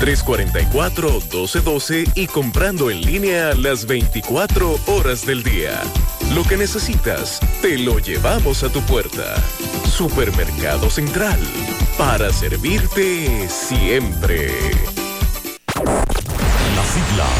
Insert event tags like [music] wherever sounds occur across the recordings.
344-1212 y comprando en línea las 24 horas del día. Lo que necesitas, te lo llevamos a tu puerta. Supermercado Central, para servirte siempre. Las siglas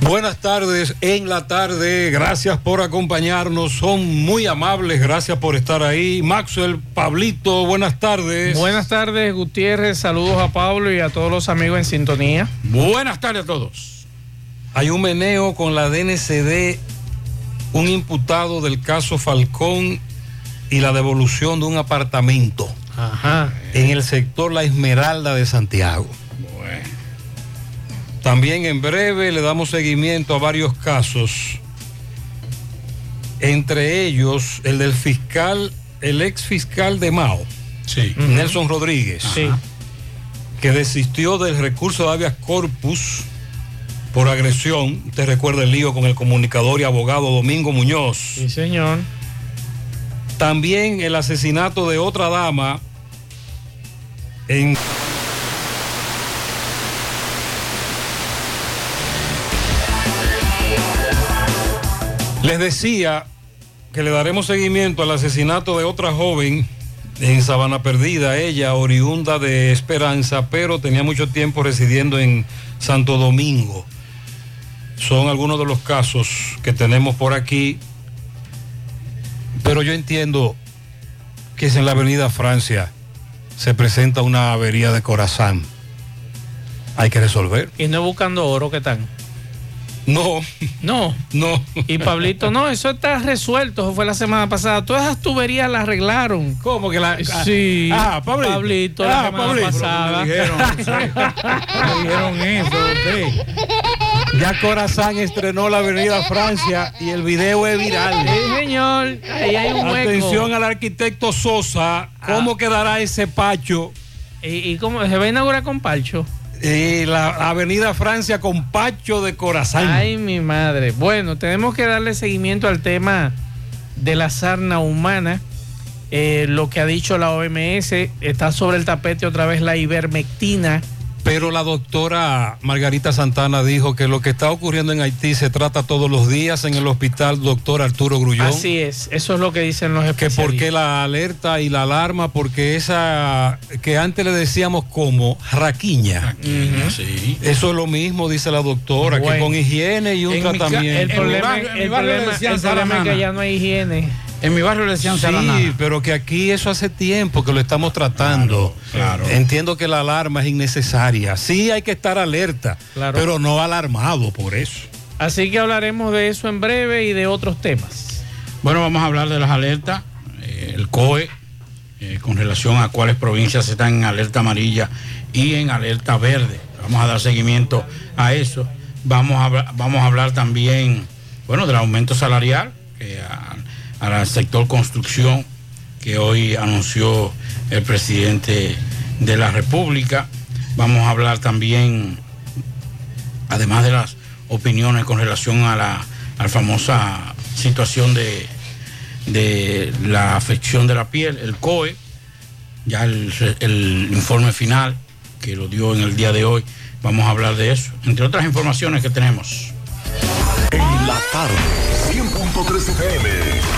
Buenas tardes en la tarde, gracias por acompañarnos, son muy amables, gracias por estar ahí. Maxwell, Pablito, buenas tardes. Buenas tardes, Gutiérrez, saludos a Pablo y a todos los amigos en sintonía. Buenas tardes a todos. Hay un meneo con la DNCD, un imputado del caso Falcón y la devolución de un apartamento Ajá. en el sector La Esmeralda de Santiago. También en breve le damos seguimiento a varios casos, entre ellos el del fiscal, el ex fiscal de Mao, Sí. Nelson Rodríguez, Sí. que desistió del recurso de habeas corpus por agresión. Usted recuerda el lío con el comunicador y abogado Domingo Muñoz. Sí, señor. También el asesinato de otra dama en Les decía que le daremos seguimiento al asesinato de otra joven en Sabana Perdida, ella oriunda de Esperanza, pero tenía mucho tiempo residiendo en Santo Domingo. Son algunos de los casos que tenemos por aquí, pero yo entiendo que si en la avenida Francia se presenta una avería de corazón, hay que resolver. Y no buscando oro, ¿qué tal? No, No. no. Y Pablito, no, eso está resuelto, eso fue la semana pasada. Todas esas tuberías las arreglaron. ¿Cómo que la.? Sí. Ah, Pablito. Pablito, la Ah, semana Pablito. pasada. Me dijeron, [laughs] me dijeron eso. Ya Corazán estrenó la Avenida Francia y el video es viral. Sí, señor. Ahí hay un hueco. Atención al arquitecto Sosa, ¿cómo quedará ese pacho? ¿Y, y cómo se va a inaugurar con Palcho? Y la Avenida Francia con pacho de Corazán. Ay, mi madre. Bueno, tenemos que darle seguimiento al tema de la sarna humana. Eh, lo que ha dicho la OMS, está sobre el tapete otra vez la ivermectina. Pero la doctora Margarita Santana dijo que lo que está ocurriendo en Haití se trata todos los días en el hospital doctor Arturo Grullón. Así es, eso es lo que dicen los que especialistas. por qué la alerta y la alarma, porque esa que antes le decíamos como raquiña. Sí. Eso es lo mismo, dice la doctora, que con higiene y un En tratamiento. El problema, el problema- decían el problema es que ya no hay higiene. En mi barrio le decían Sí, saranana. pero que aquí eso hace tiempo que lo estamos tratando. Claro, claro. Entiendo que la alarma es innecesaria. Sí hay que estar alerta, Claro. pero no alarmado por eso. Así que hablaremos de eso en breve y de otros temas. Bueno, vamos a hablar de las alertas. Eh, el COE, eh, con relación a cuáles provincias están en alerta amarilla y en alerta verde. Vamos a dar seguimiento a eso. Vamos a, hablar- vamos a hablar también, bueno, del aumento salarial que al sector construcción que hoy anunció el presidente de la República. Vamos a hablar también además de las opiniones con relación a la, a famosa situación de, de la afección de la piel, el COE, ya el, el informe final que lo dio en el día de hoy, vamos a hablar de eso, entre otras informaciones que tenemos. En la tarde, 100.3 FM.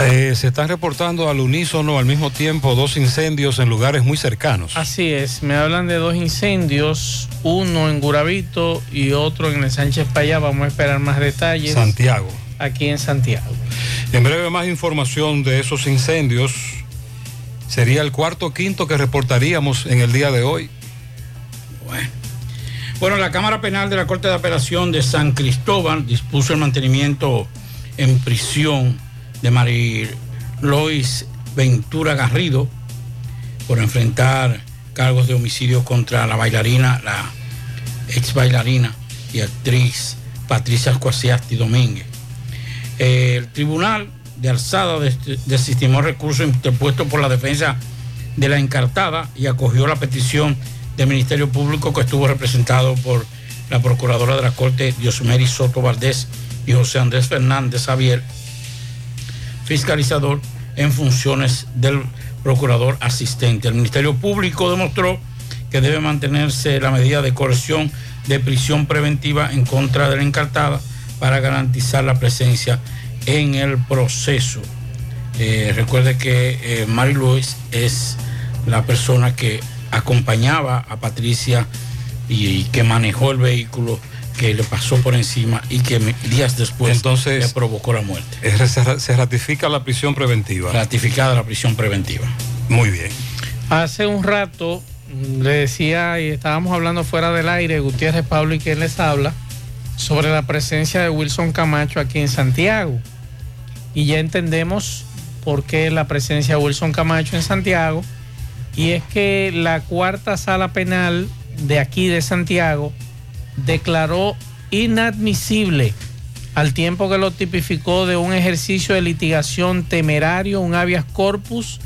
Eh, se están reportando al unísono al mismo tiempo dos incendios en lugares muy cercanos. Así es, me hablan de dos incendios, uno en Guravito y otro en el Sánchez Payá. Vamos a esperar más detalles. Santiago. Aquí en Santiago. En breve más información de esos incendios. Sería el cuarto o quinto que reportaríamos en el día de hoy. Bueno. Bueno, la Cámara Penal de la Corte de Apelación de San Cristóbal dispuso el mantenimiento en prisión de Mari Lois Ventura Garrido por enfrentar cargos de homicidio contra la bailarina, la ex bailarina y actriz Patricia Cuasiasti Domínguez. El tribunal de alzada desestimó recurso interpuesto por la defensa de la encartada y acogió la petición del Ministerio Público que estuvo representado por la Procuradora de la Corte Diosmeri Soto Valdés y José Andrés Fernández Javier, fiscalizador en funciones del procurador asistente. El Ministerio Público demostró que debe mantenerse la medida de coerción de prisión preventiva en contra de la encartada para garantizar la presencia en el proceso. Eh, recuerde que eh, Mary Luis es la persona que acompañaba a Patricia y, que manejó el vehículo que le pasó por encima y que días después Entonces, le provocó la muerte. Se ratifica la prisión preventiva. Ratificada la prisión preventiva. Muy bien. Hace un rato le decía y estábamos hablando fuera del aire, Gutiérrez Pablo y quien les habla, sobre la presencia de Wilson Camacho aquí en Santiago. Y ya entendemos por qué la presencia de Wilson Camacho en Santiago y es que la cuarta sala penal de aquí de Santiago declaró inadmisible al tiempo que lo tipificó de un ejercicio de litigación temerario, un habeas corpus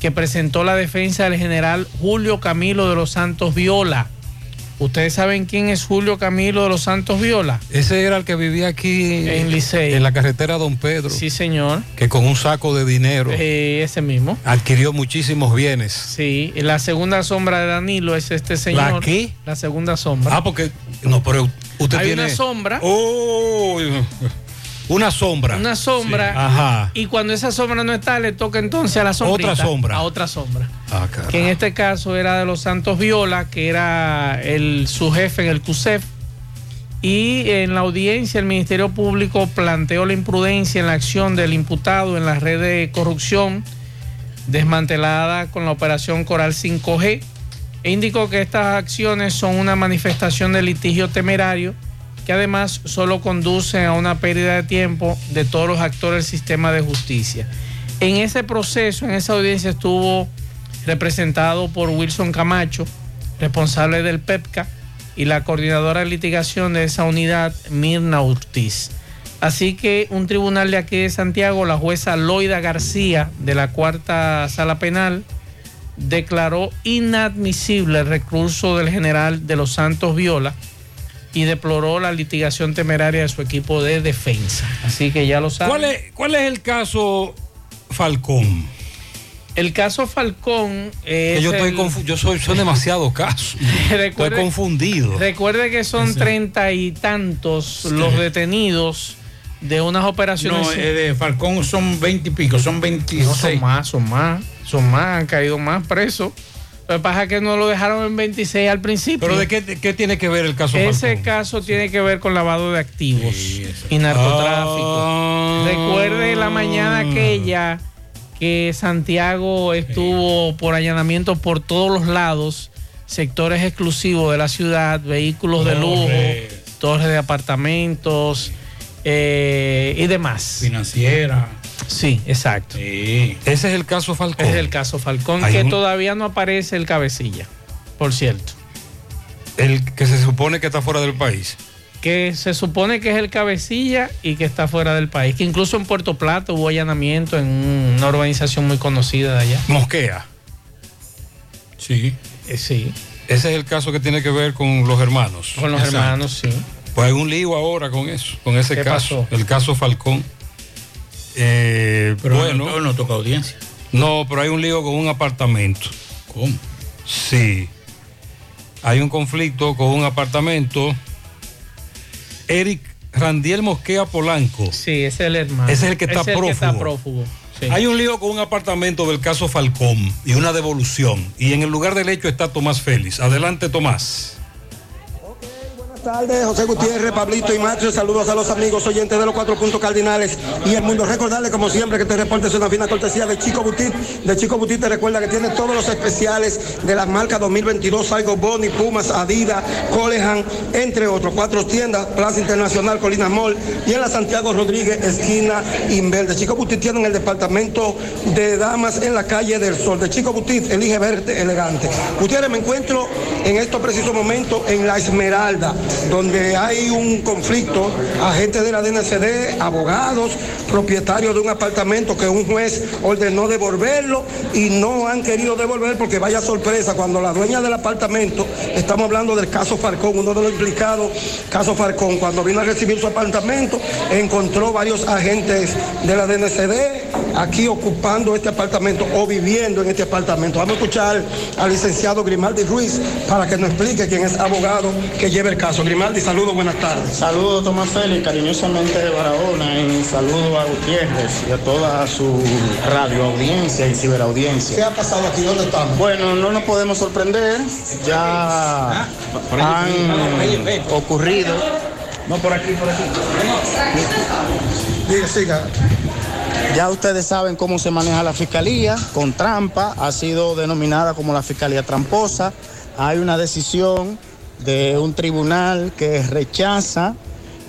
que presentó la defensa del general Julio Camilo de los Santos Viola ¿Ustedes saben quién es Julio Camilo de los Santos Viola? Ese era el que vivía aquí en Licey. En la carretera Don Pedro. Sí, señor. Que con un saco de dinero. Eh, ese mismo. Adquirió muchísimos bienes. Sí, la segunda sombra de Danilo es este señor. ¿La qué? La segunda sombra. Ah, porque. No, pero usted Hay tiene. una sombra. Oh, una sombra. Una sombra. Ajá. Y cuando esa sombra no está, le toca entonces a la sombra. Otra sombra. A otra sombra. Ah, que en este caso era de los Santos Viola, que era el, su jefe en el CUSEF. Y en la audiencia el Ministerio Público planteó la imprudencia en la acción del imputado en la red de corrupción desmantelada con la operación Coral 5G e indicó que estas acciones son una manifestación de litigio temerario que además solo conduce a una pérdida de tiempo de todos los actores del sistema de justicia. En ese proceso, en esa audiencia estuvo representado por Wilson Camacho, responsable del PEPCA, y la coordinadora de litigación de esa unidad, Mirna Ortiz. Así que un tribunal de aquí de Santiago, la jueza Loida García de la cuarta sala penal, declaró inadmisible el recurso del general de los Santos Viola y deploró la litigación temeraria de su equipo de defensa. Así que ya lo saben. ¿Cuál es, cuál es el caso Falcón? El caso Falcón es. yo, estoy yo soy, son demasiados casos. [laughs] estoy confundido. Recuerde que son treinta y tantos los detenidos de unas operaciones. No, eh, de Falcón son veinte y pico, son 26. No, son más, son más, son más, han caído más presos. Lo que pasa es que no lo dejaron en 26 al principio. ¿Pero de qué, qué tiene que ver el caso? Ese caso tiene que ver con lavado de activos y narcotráfico. Ah. Recuerde la mañana aquella que Santiago estuvo por allanamiento por todos los lados, sectores exclusivos de la ciudad, vehículos de lujo, torres de apartamentos eh, y demás. Financiera. Sí, exacto. Ese es el caso Falcón. es el caso Falcón, que todavía no aparece el cabecilla, por cierto. El que se supone que está fuera del país. Que se supone que es el cabecilla y que está fuera del país. Que incluso en Puerto Plata hubo allanamiento en una urbanización muy conocida de allá. Mosquea. Sí. Eh, sí. Ese es el caso que tiene que ver con los hermanos. Con los hermanos, sí. Pues hay un lío ahora con eso, con ese caso. El caso Falcón. Eh, pero bueno, no, toca audiencia. No, pero hay un lío con un apartamento. ¿Cómo? Sí. Hay un conflicto con un apartamento. Eric Randiel Mosquea Polanco. Sí, ese es el hermano. Ese es el que está Ese es el prófugo. está prófugo. Sí. Hay un lío con un apartamento del caso Falcón y una devolución. Y en el lugar del hecho está Tomás Félix. Adelante, Tomás. Tardes, José Gutiérrez, Pablito y Macho. Saludos a los amigos oyentes de los cuatro puntos cardinales y el mundo. Recordarle, como siempre, que este reporte es una fina cortesía de Chico Butit. De Chico Butit te recuerda que tiene todos los especiales de las marcas 2022, Saigo Boni, Pumas, Adidas, Colehan, entre otros. Cuatro tiendas, Plaza Internacional, Colina Mall y en la Santiago Rodríguez, esquina Inverde. Chico Butit tiene en el departamento de damas en la calle del Sol. De Chico Butit, elige verte elegante. Gutiérrez, me encuentro en estos precisos momentos en La Esmeralda, donde hay un conflicto, agentes de la DNCD, abogados, propietarios de un apartamento que un juez ordenó devolverlo y no han querido devolver porque vaya sorpresa, cuando la dueña del apartamento, estamos hablando del caso Falcón, uno de los implicados, caso Falcón, cuando vino a recibir su apartamento, encontró varios agentes de la DNCD aquí ocupando este apartamento o viviendo en este apartamento. Vamos a escuchar al licenciado Grimaldi Ruiz para que nos explique quién es abogado que lleva el caso. Grimaldi, saludos, buenas tardes. Saludos Tomás Félix, cariñosamente de Barahona y saludo a Gutiérrez y a toda su radio audiencia y ciberaudiencia. ¿Qué ha pasado aquí? ¿Dónde estamos? Bueno, no nos podemos sorprender, ya han ocurrido. No, por aquí, por aquí. Diga, siga. Ya ustedes saben cómo se maneja la fiscalía, con trampa, ha sido denominada como la fiscalía tramposa. Hay una decisión de un tribunal que rechaza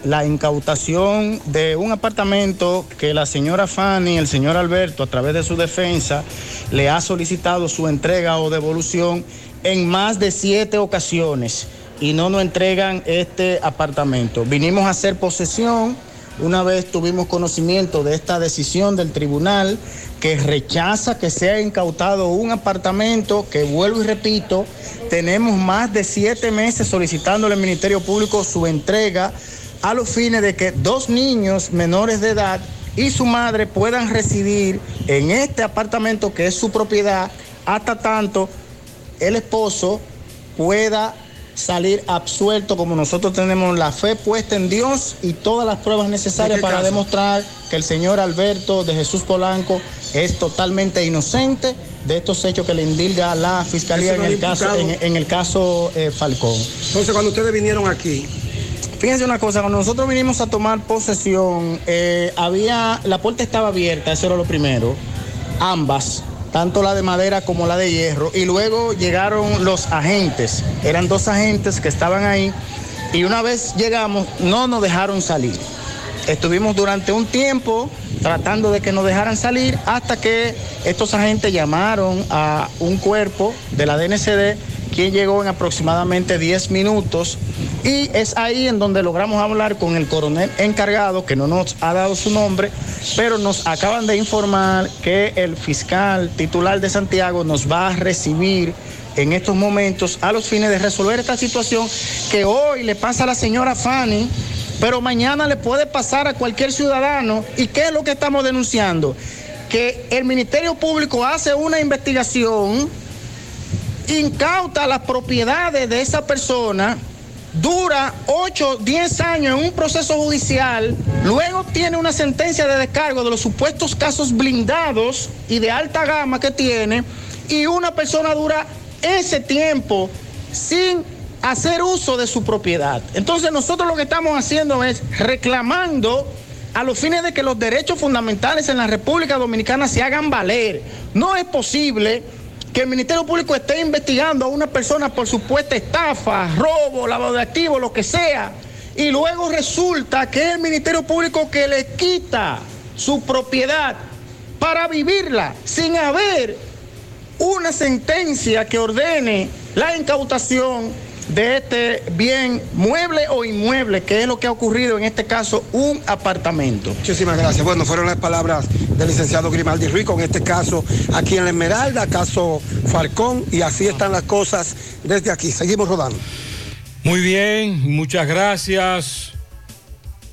la incautación de un apartamento que la señora Fanny, el señor Alberto, a través de su defensa, le ha solicitado su entrega o devolución en más de siete ocasiones y no nos entregan este apartamento. Vinimos a hacer posesión, una vez tuvimos conocimiento de esta decisión del tribunal que rechaza que sea incautado un apartamento, que vuelvo y repito, tenemos más de siete meses solicitándole al Ministerio Público su entrega a los fines de que dos niños menores de edad y su madre puedan residir en este apartamento que es su propiedad. Hasta tanto el esposo pueda salir absuelto como nosotros tenemos la fe puesta en Dios y todas las pruebas necesarias para caso? demostrar que el señor Alberto de Jesús Polanco es totalmente inocente de estos hechos que le indilga la fiscalía en el caso, en el caso eh, Falcón. Entonces, cuando ustedes vinieron aquí, Fíjense una cosa, cuando nosotros vinimos a tomar posesión, eh, había, la puerta estaba abierta, eso era lo primero, ambas, tanto la de madera como la de hierro, y luego llegaron los agentes, eran dos agentes que estaban ahí, y una vez llegamos, no nos dejaron salir. Estuvimos durante un tiempo tratando de que nos dejaran salir hasta que estos agentes llamaron a un cuerpo de la DNCD, quien llegó en aproximadamente 10 minutos. Y es ahí en donde logramos hablar con el coronel encargado, que no nos ha dado su nombre, pero nos acaban de informar que el fiscal titular de Santiago nos va a recibir en estos momentos a los fines de resolver esta situación que hoy le pasa a la señora Fanny, pero mañana le puede pasar a cualquier ciudadano. ¿Y qué es lo que estamos denunciando? Que el Ministerio Público hace una investigación, incauta las propiedades de esa persona, dura 8, 10 años en un proceso judicial, luego tiene una sentencia de descargo de los supuestos casos blindados y de alta gama que tiene, y una persona dura ese tiempo sin hacer uso de su propiedad. Entonces nosotros lo que estamos haciendo es reclamando a los fines de que los derechos fundamentales en la República Dominicana se hagan valer. No es posible que el Ministerio Público esté investigando a una persona por supuesta estafa, robo, lavado de activos, lo que sea, y luego resulta que es el Ministerio Público que le quita su propiedad para vivirla sin haber una sentencia que ordene la incautación de este bien mueble o inmueble, que es lo que ha ocurrido en este caso, un apartamento. Muchísimas gracias. Bueno, fueron las palabras del licenciado Grimaldi Ruiz con este caso aquí en La Esmeralda, caso Falcón, y así están las cosas desde aquí. Seguimos rodando. Muy bien, muchas gracias.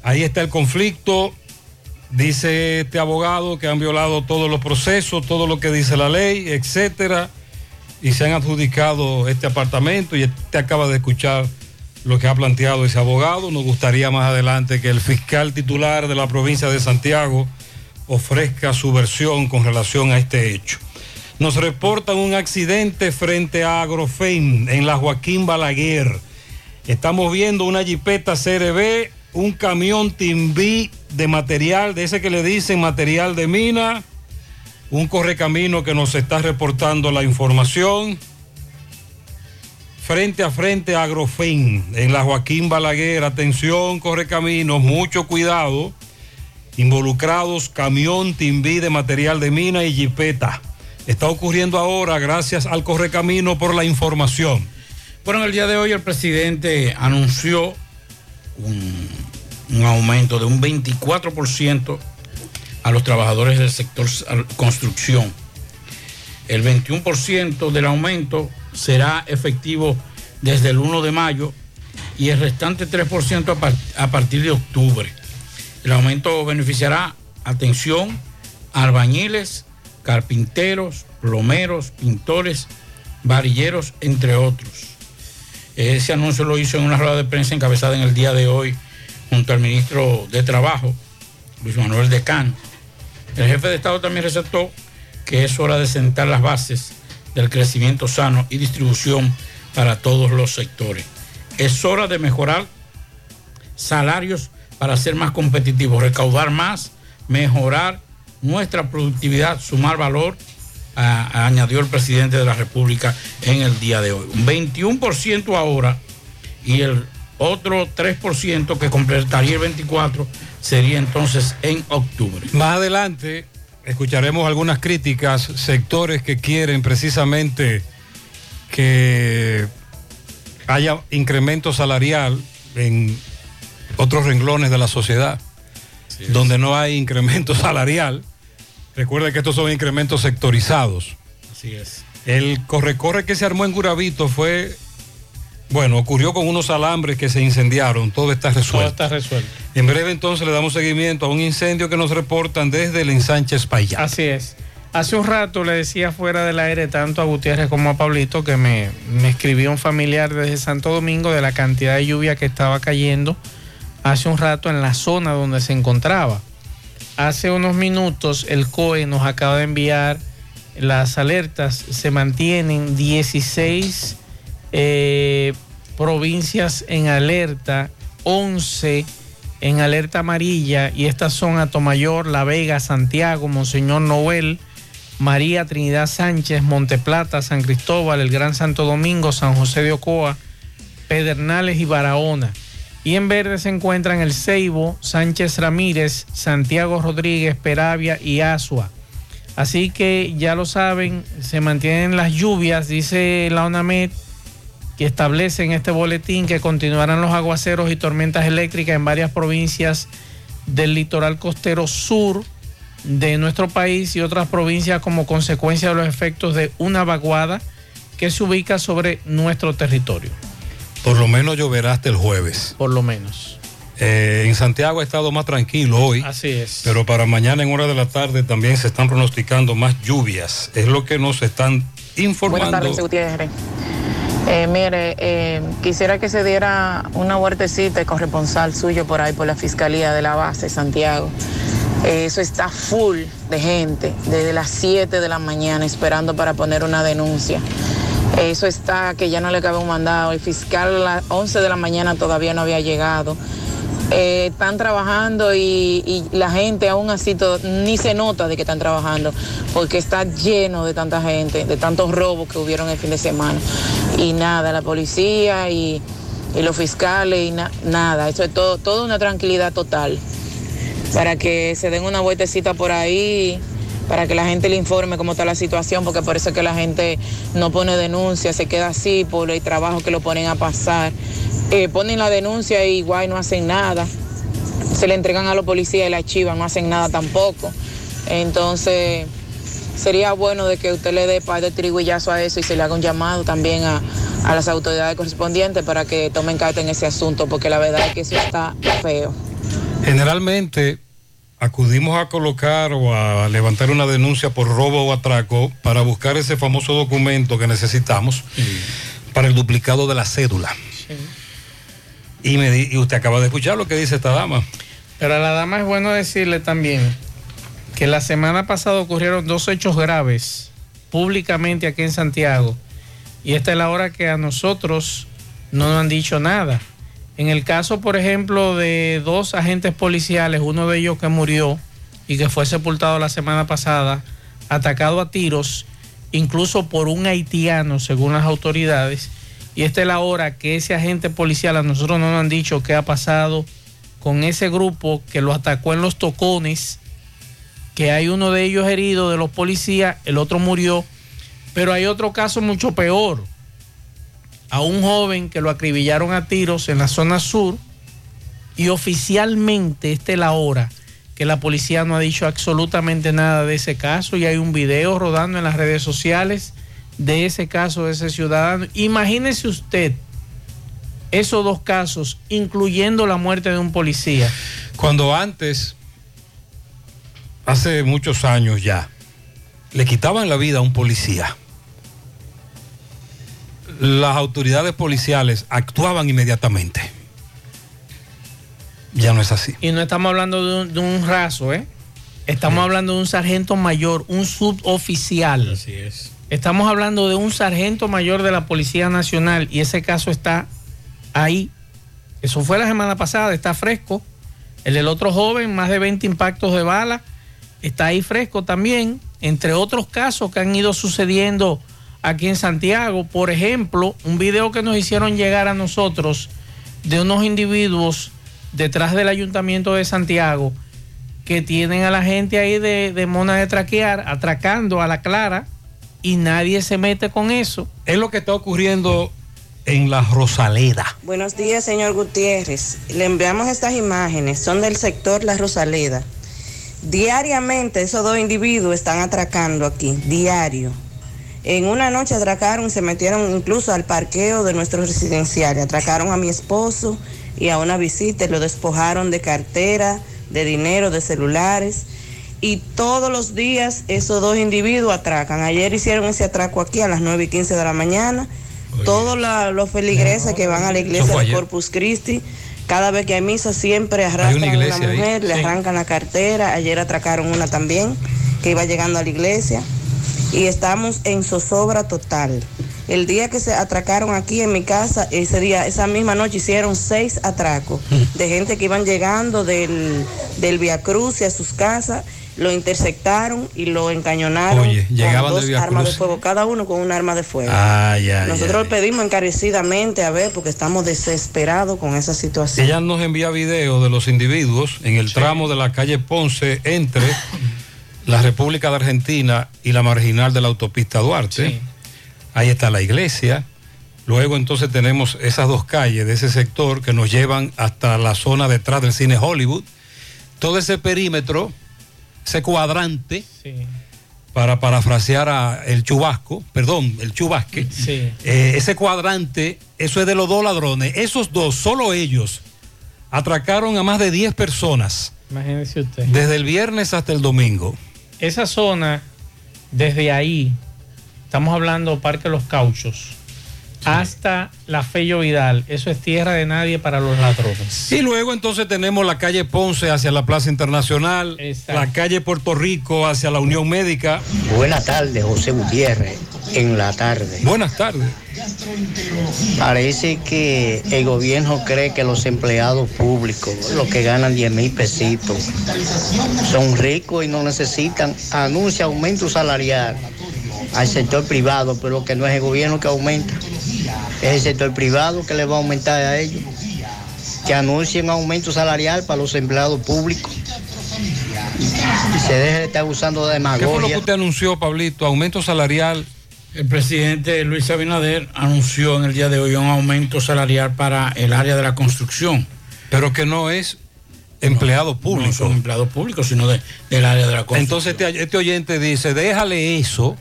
Ahí está el conflicto. Dice este abogado que han violado todos los procesos, todo lo que dice la ley, etcétera, y se han adjudicado este apartamento y te acaba de escuchar lo que ha planteado ese abogado. Nos gustaría más adelante que el fiscal titular de la provincia de Santiago ofrezca su versión con relación a este hecho. Nos reportan un accidente frente a Agrofein en la Joaquín Balaguer. Estamos viendo una jipeta CRB, un camión Timbí de material, de ese que le dicen material de mina, un correcamino que nos está reportando la información. Frente a frente a Agrofein en la Joaquín Balaguer. Atención, correcaminos, mucho cuidado. Involucrados camión Timbí de material de mina y jipeta. Está ocurriendo ahora gracias al Correcamino por la información. Bueno, el día de hoy el presidente anunció un, un aumento de un 24% a los trabajadores del sector construcción. El 21% del aumento será efectivo desde el 1 de mayo y el restante 3% a, a partir de octubre. El aumento beneficiará, atención, albañiles, carpinteros, plomeros, pintores, varilleros, entre otros. Ese anuncio lo hizo en una rueda de prensa encabezada en el día de hoy junto al ministro de Trabajo, Luis Manuel Decán. El jefe de Estado también resaltó que es hora de sentar las bases del crecimiento sano y distribución para todos los sectores. Es hora de mejorar salarios para ser más competitivos, recaudar más, mejorar nuestra productividad, sumar valor, añadió el presidente de la República en el día de hoy. Un 21% ahora y el otro 3% que completaría el 24% sería entonces en octubre. Más adelante escucharemos algunas críticas, sectores que quieren precisamente que haya incremento salarial en otros renglones de la sociedad, donde no hay incremento [laughs] salarial. Recuerde que estos son incrementos sectorizados. Así es. El corre-corre que se armó en Guravito fue, bueno, ocurrió con unos alambres que se incendiaron. Todo está resuelto. Todo está resuelto. En breve entonces le damos seguimiento a un incendio que nos reportan desde el ensanche Espaillat. Así es. Hace un rato le decía fuera del aire tanto a Gutiérrez como a Pablito que me, me escribió un familiar desde Santo Domingo de la cantidad de lluvia que estaba cayendo hace un rato en la zona donde se encontraba. Hace unos minutos el COE nos acaba de enviar las alertas, se mantienen 16 eh, provincias en alerta, 11 en alerta amarilla y estas son Atomayor, La Vega, Santiago, Monseñor Noel, María Trinidad Sánchez, Monteplata, San Cristóbal, el Gran Santo Domingo, San José de Ocoa, Pedernales y Barahona. Y en verde se encuentran el Ceibo, Sánchez Ramírez, Santiago Rodríguez, Peravia y Asua. Así que ya lo saben, se mantienen las lluvias, dice la ONAMED, que establece en este boletín que continuarán los aguaceros y tormentas eléctricas en varias provincias del litoral costero sur de nuestro país y otras provincias como consecuencia de los efectos de una vaguada que se ubica sobre nuestro territorio. Por lo menos lloverá hasta el jueves. Por lo menos. Eh, en Santiago ha estado más tranquilo hoy. Así es. Pero para mañana en hora de la tarde también se están pronosticando más lluvias. Es lo que nos están informando. Buenas tardes, Gutiérrez. Eh, mire, eh, quisiera que se diera una huertecita de corresponsal suyo por ahí, por la Fiscalía de la Base, Santiago. Eh, eso está full de gente desde las 7 de la mañana esperando para poner una denuncia. Eso está que ya no le cabe un mandado. El fiscal a las 11 de la mañana todavía no había llegado. Eh, están trabajando y, la gente aún así todo- ni se nota de que están trabajando porque está lleno de tanta gente, de tantos robos que hubieron el fin de semana. Y nada, la policía y, los fiscales y na- nada, eso es todo, toda una tranquilidad total para que se den una vueltecita por ahí, para que la gente le informe cómo está la situación, porque por eso es que la gente no pone denuncia, se queda así por el trabajo que lo ponen a pasar. Eh, ponen la denuncia y igual no hacen nada. Se le entregan a los policías y la archivan, no hacen nada tampoco. Entonces, sería bueno de que usted le dé par de triguillazo a eso y se le haga un llamado también a, a las autoridades correspondientes para que tomen carta en ese asunto, porque la verdad es que eso está feo. Generalmente acudimos a colocar o a levantar una denuncia por robo o atraco para buscar ese famoso documento que necesitamos para el duplicado de la cédula. Y, me di- y usted acaba de escuchar lo que dice esta dama. Pero a la dama es bueno decirle también que la semana pasada ocurrieron dos hechos graves públicamente aquí en Santiago. Y esta es la hora que a nosotros no nos han dicho nada. En el caso, por ejemplo, de dos agentes policiales, uno de ellos que murió y que fue sepultado la semana pasada, atacado a tiros, incluso por un haitiano, según las autoridades. Y esta es la hora que ese agente policial a nosotros no nos han dicho qué ha pasado con ese grupo que lo atacó en los tocones, que hay uno de ellos herido de los policías, el otro murió, pero hay otro caso mucho peor, a un joven que lo acribillaron a tiros en la zona sur y oficialmente esta es la hora que la policía no ha dicho absolutamente nada de ese caso y hay un video rodando en las redes sociales de ese caso de ese ciudadano. Imagínese usted esos dos casos, incluyendo la muerte de un policía. Cuando antes, hace muchos años ya, le quitaban la vida a un policía, las autoridades policiales actuaban inmediatamente. Ya no es así. Y no estamos hablando de un, de un raso, ¿eh? Estamos hablando de un sargento mayor, un suboficial. Así es. Estamos hablando de un sargento mayor de la Policía Nacional y ese caso está ahí. Eso fue la semana pasada, está fresco. El del otro joven, más de 20 impactos de bala, está ahí fresco también. Entre otros casos que han ido sucediendo aquí en Santiago. Por ejemplo, un video que nos hicieron llegar a nosotros de unos individuos detrás del ayuntamiento de Santiago que tienen a la gente ahí de, de mona de traquear, atracando a la clara y nadie se mete con eso. Es lo que está ocurriendo en la Rosaleda. Buenos días, señor Gutiérrez. Le enviamos estas imágenes, son del sector La Rosaleda. Diariamente esos dos individuos están atracando aquí, diario. En una noche atracaron, se metieron incluso al parqueo de nuestro residencial. Atracaron a mi esposo y a una visita y lo despojaron de cartera, de dinero, de celulares. Y todos los días esos dos individuos atracan. Ayer hicieron ese atraco aquí a las 9 y 15 de la mañana. Todos la- los feligreses que van a la iglesia de. Corpus Christi, cada vez que hay misa siempre arrastran a una ahí. mujer, le Sí. arrancan la cartera. Ayer atracaron una también que iba llegando a la iglesia. Y estamos en zozobra total. El día que se atracaron aquí en mi casa, ese día, esa misma noche hicieron seis atracos de gente que iban llegando del, del Via Cruz a sus casas, lo interceptaron y lo encañonaron Oye, llegaban con dos armas de fuego, cada uno con un arma de fuego. Ah, ya, Nosotros ya. pedimos encarecidamente a ver, porque estamos desesperados con esa situación. Ella nos envía videos de los individuos en el tramo de la calle Ponce entre la República de Argentina y la marginal de la autopista Duarte. Ahí está la iglesia. Luego entonces tenemos esas dos calles de ese sector que nos llevan hasta la zona detrás del cine Hollywood. Todo ese perímetro, ese cuadrante, para parafrasear a el chubasco, perdón, el chubasque, Sí. eh, ese cuadrante, eso es de los dos ladrones. Esos dos, solo ellos, atracaron a más de 10 personas Imagínese usted. desde el viernes hasta el domingo. Esa zona, desde ahí, estamos hablando Parque Los Cauchos, hasta la Fello Vidal, eso es tierra de nadie para los ladrones. Y luego entonces tenemos la calle Ponce hacia la Plaza Internacional, la calle Puerto Rico hacia la Unión Médica. Buenas tardes, José Gutiérrez, en la tarde. Buenas tardes. Parece que el gobierno cree que los empleados públicos, los que ganan 10 mil pesitos, son ricos y no necesitan, anuncia aumento salarial al sector privado, pero que no es el gobierno que aumenta, es el sector privado que le va a aumentar a ellos. Que anuncien aumento salarial para los empleados públicos y se deje de estar usando de ¿Qué fue lo que demagogia. usted anunció, Pablito? ¿Aumento salarial? El presidente Luis Abinader anunció en el día de hoy un aumento salarial para el área de la construcción. Pero que no es empleado público. No son empleados públicos, sino de- del área de la construcción. Entonces este, este oyente dice, déjale eso,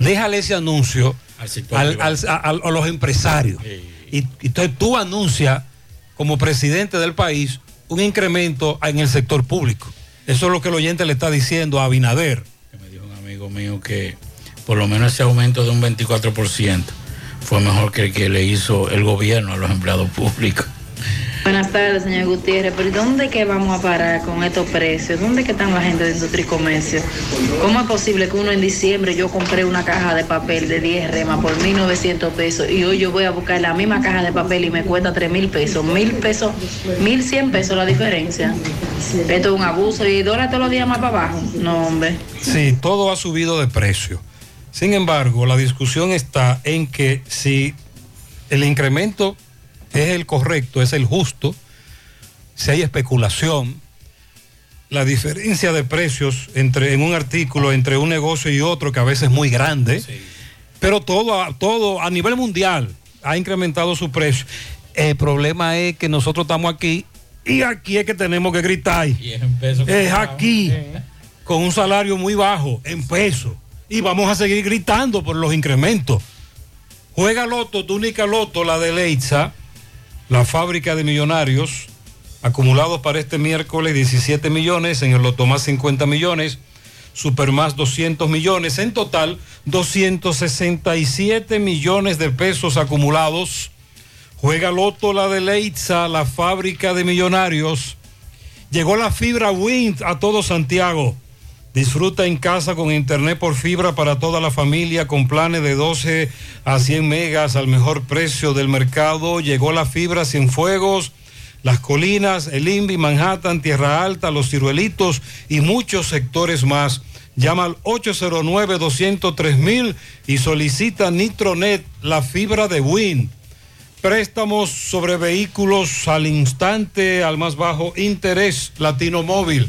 déjale ese anuncio al- al- a, a- los empresarios. Y, entonces tú anuncias como presidente del país un incremento en el sector público. Eso es lo que el oyente le está diciendo a Abinader. un amigo mío que por lo menos ese aumento de un 24% fue mejor que el que le hizo el gobierno a los empleados públicos. Buenas tardes, señor Gutiérrez. ¿Pero dónde que vamos a parar con estos precios? ¿Dónde que están la gente de industria y comercio? ¿Cómo es posible que uno en diciembre yo compré una caja de papel de 10 remas por 1.900 pesos y hoy yo voy a buscar la misma caja de papel y me cuesta 3.000 pesos? ¿1.000 pesos? ¿1.100 pesos la diferencia? Esto es un abuso. ¿Y dólares todos los días más para abajo? No, hombre. Sí, todo ha subido de precio. Sin embargo, la discusión está en que si el incremento es el correcto, es el justo, si hay especulación, la diferencia de precios entre, en un artículo entre un negocio y otro, que a veces es muy grande, pero todo, a- todo a nivel mundial ha incrementado su precio. El problema es que nosotros estamos aquí y aquí es que tenemos que gritar. Es aquí, con un salario muy bajo, en pesos. Y vamos a seguir gritando por los incrementos. Juega Loto, túnica Loto, la de Leitza, la fábrica de millonarios, acumulados para este miércoles 17 millones, en el Loto más 50 millones, Super más 200 millones, en total 267 millones de pesos acumulados. Juega Loto, la de Leitza, la fábrica de millonarios. Llegó la fibra Wind a todo Santiago. Disfruta en casa con internet por fibra para toda la familia con planes de 12 a 100 megas al mejor precio del mercado. Llegó la fibra Cienfuegos, Las Colinas, el INVI, Manhattan, Tierra Alta, Los Ciruelitos y muchos sectores más. Llama al 809-203 y solicita Nitronet, la fibra de Wind. Préstamos sobre vehículos al instante, al más bajo interés, Latino Móvil.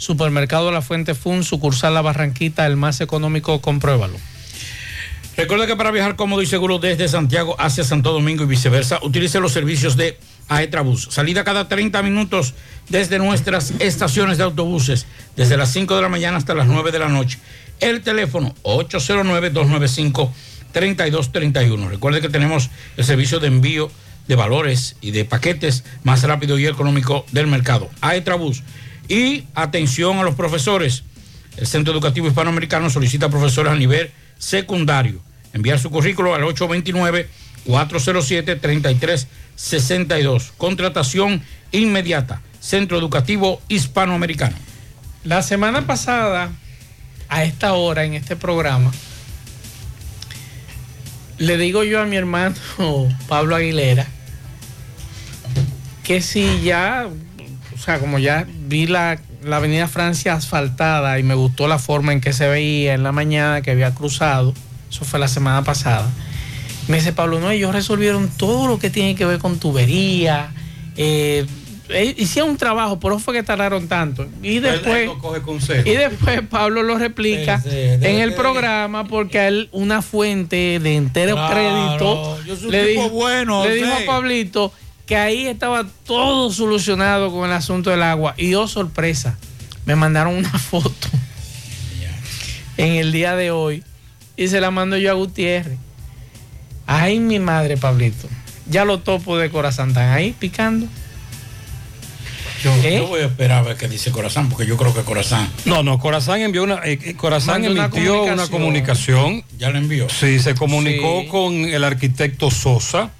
Supermercado La Fuente Fund, sucursal La Barranquita, el más económico, compruébalo. Recuerda que para viajar cómodo y seguro desde Santiago hacia Santo Domingo y viceversa, utilice los servicios de Aetrabús. Salida cada 30 minutos desde nuestras estaciones de autobuses, desde las 5 de la mañana hasta las 9 de la noche. El teléfono 809-295-3231. Recuerde que tenemos el servicio de envío de valores y de paquetes más rápido y económico del mercado. Aetrabús. Y atención a los profesores. El Centro Educativo Hispanoamericano solicita profesores a nivel secundario. Enviar su currículo al 829-407-3362. Contratación inmediata. Centro Educativo Hispanoamericano. La semana pasada, a esta hora, en este programa, le digo yo a mi hermano [laughs] Pablo Aguilera que si ya, sea, como ya vi la, la avenida Francia asfaltada y me gustó la forma en que se veía en la mañana que había cruzado, eso fue la semana pasada, me dice Pablo, no, ellos resolvieron todo lo que tiene que ver con tubería, eh, eh, hicieron un trabajo, por eso fue que tardaron tanto. Y después, coge consejo. y después Pablo lo replica Sí, sí, de- en el programa porque a él una fuente de entero Claro, crédito yo soy un le, tipo dijo, bueno, le dijo a Pablito que ahí estaba todo solucionado con el asunto del agua. Y oh sorpresa, me mandaron una [laughs] foto en el día de hoy y se la mando yo a Gutiérrez. Ay, mi madre, Pablito. Ya lo topo de corazón, están ahí picando. Yo, ¿Eh? yo voy a esperar a ver qué dice Corazán, porque yo creo que Corazán. No, no, Corazán envió una, eh, eh, Corazán Mandó una emitió una comunicación. Ya la envió. Sí, se comunicó Sí. con el arquitecto Sosa,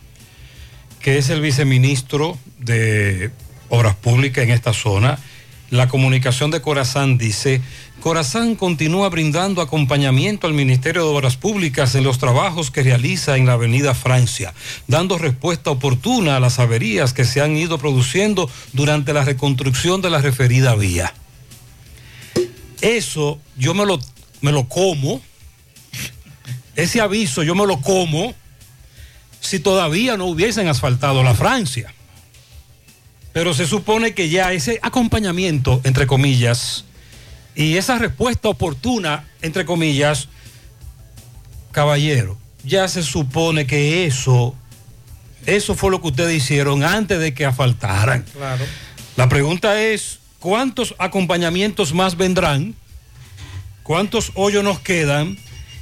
que es el viceministro de Obras Públicas en esta zona. La comunicación de Corazán dice, Corazán continúa brindando acompañamiento al Ministerio de Obras Públicas en los trabajos que realiza en la Avenida Francia, dando respuesta oportuna a las averías que se han ido produciendo durante la reconstrucción de la referida vía. Eso yo me lo, me lo como, ese aviso yo me lo como si todavía no hubiesen asfaltado la Francia. Pero se supone que ya ese acompañamiento, entre comillas, y esa respuesta oportuna, entre comillas, caballero, ya se supone que eso, eso fue lo que ustedes hicieron antes de que asfaltaran. Claro. La pregunta es, cuántos acompañamientos más vendrán, cuántos hoyos nos quedan,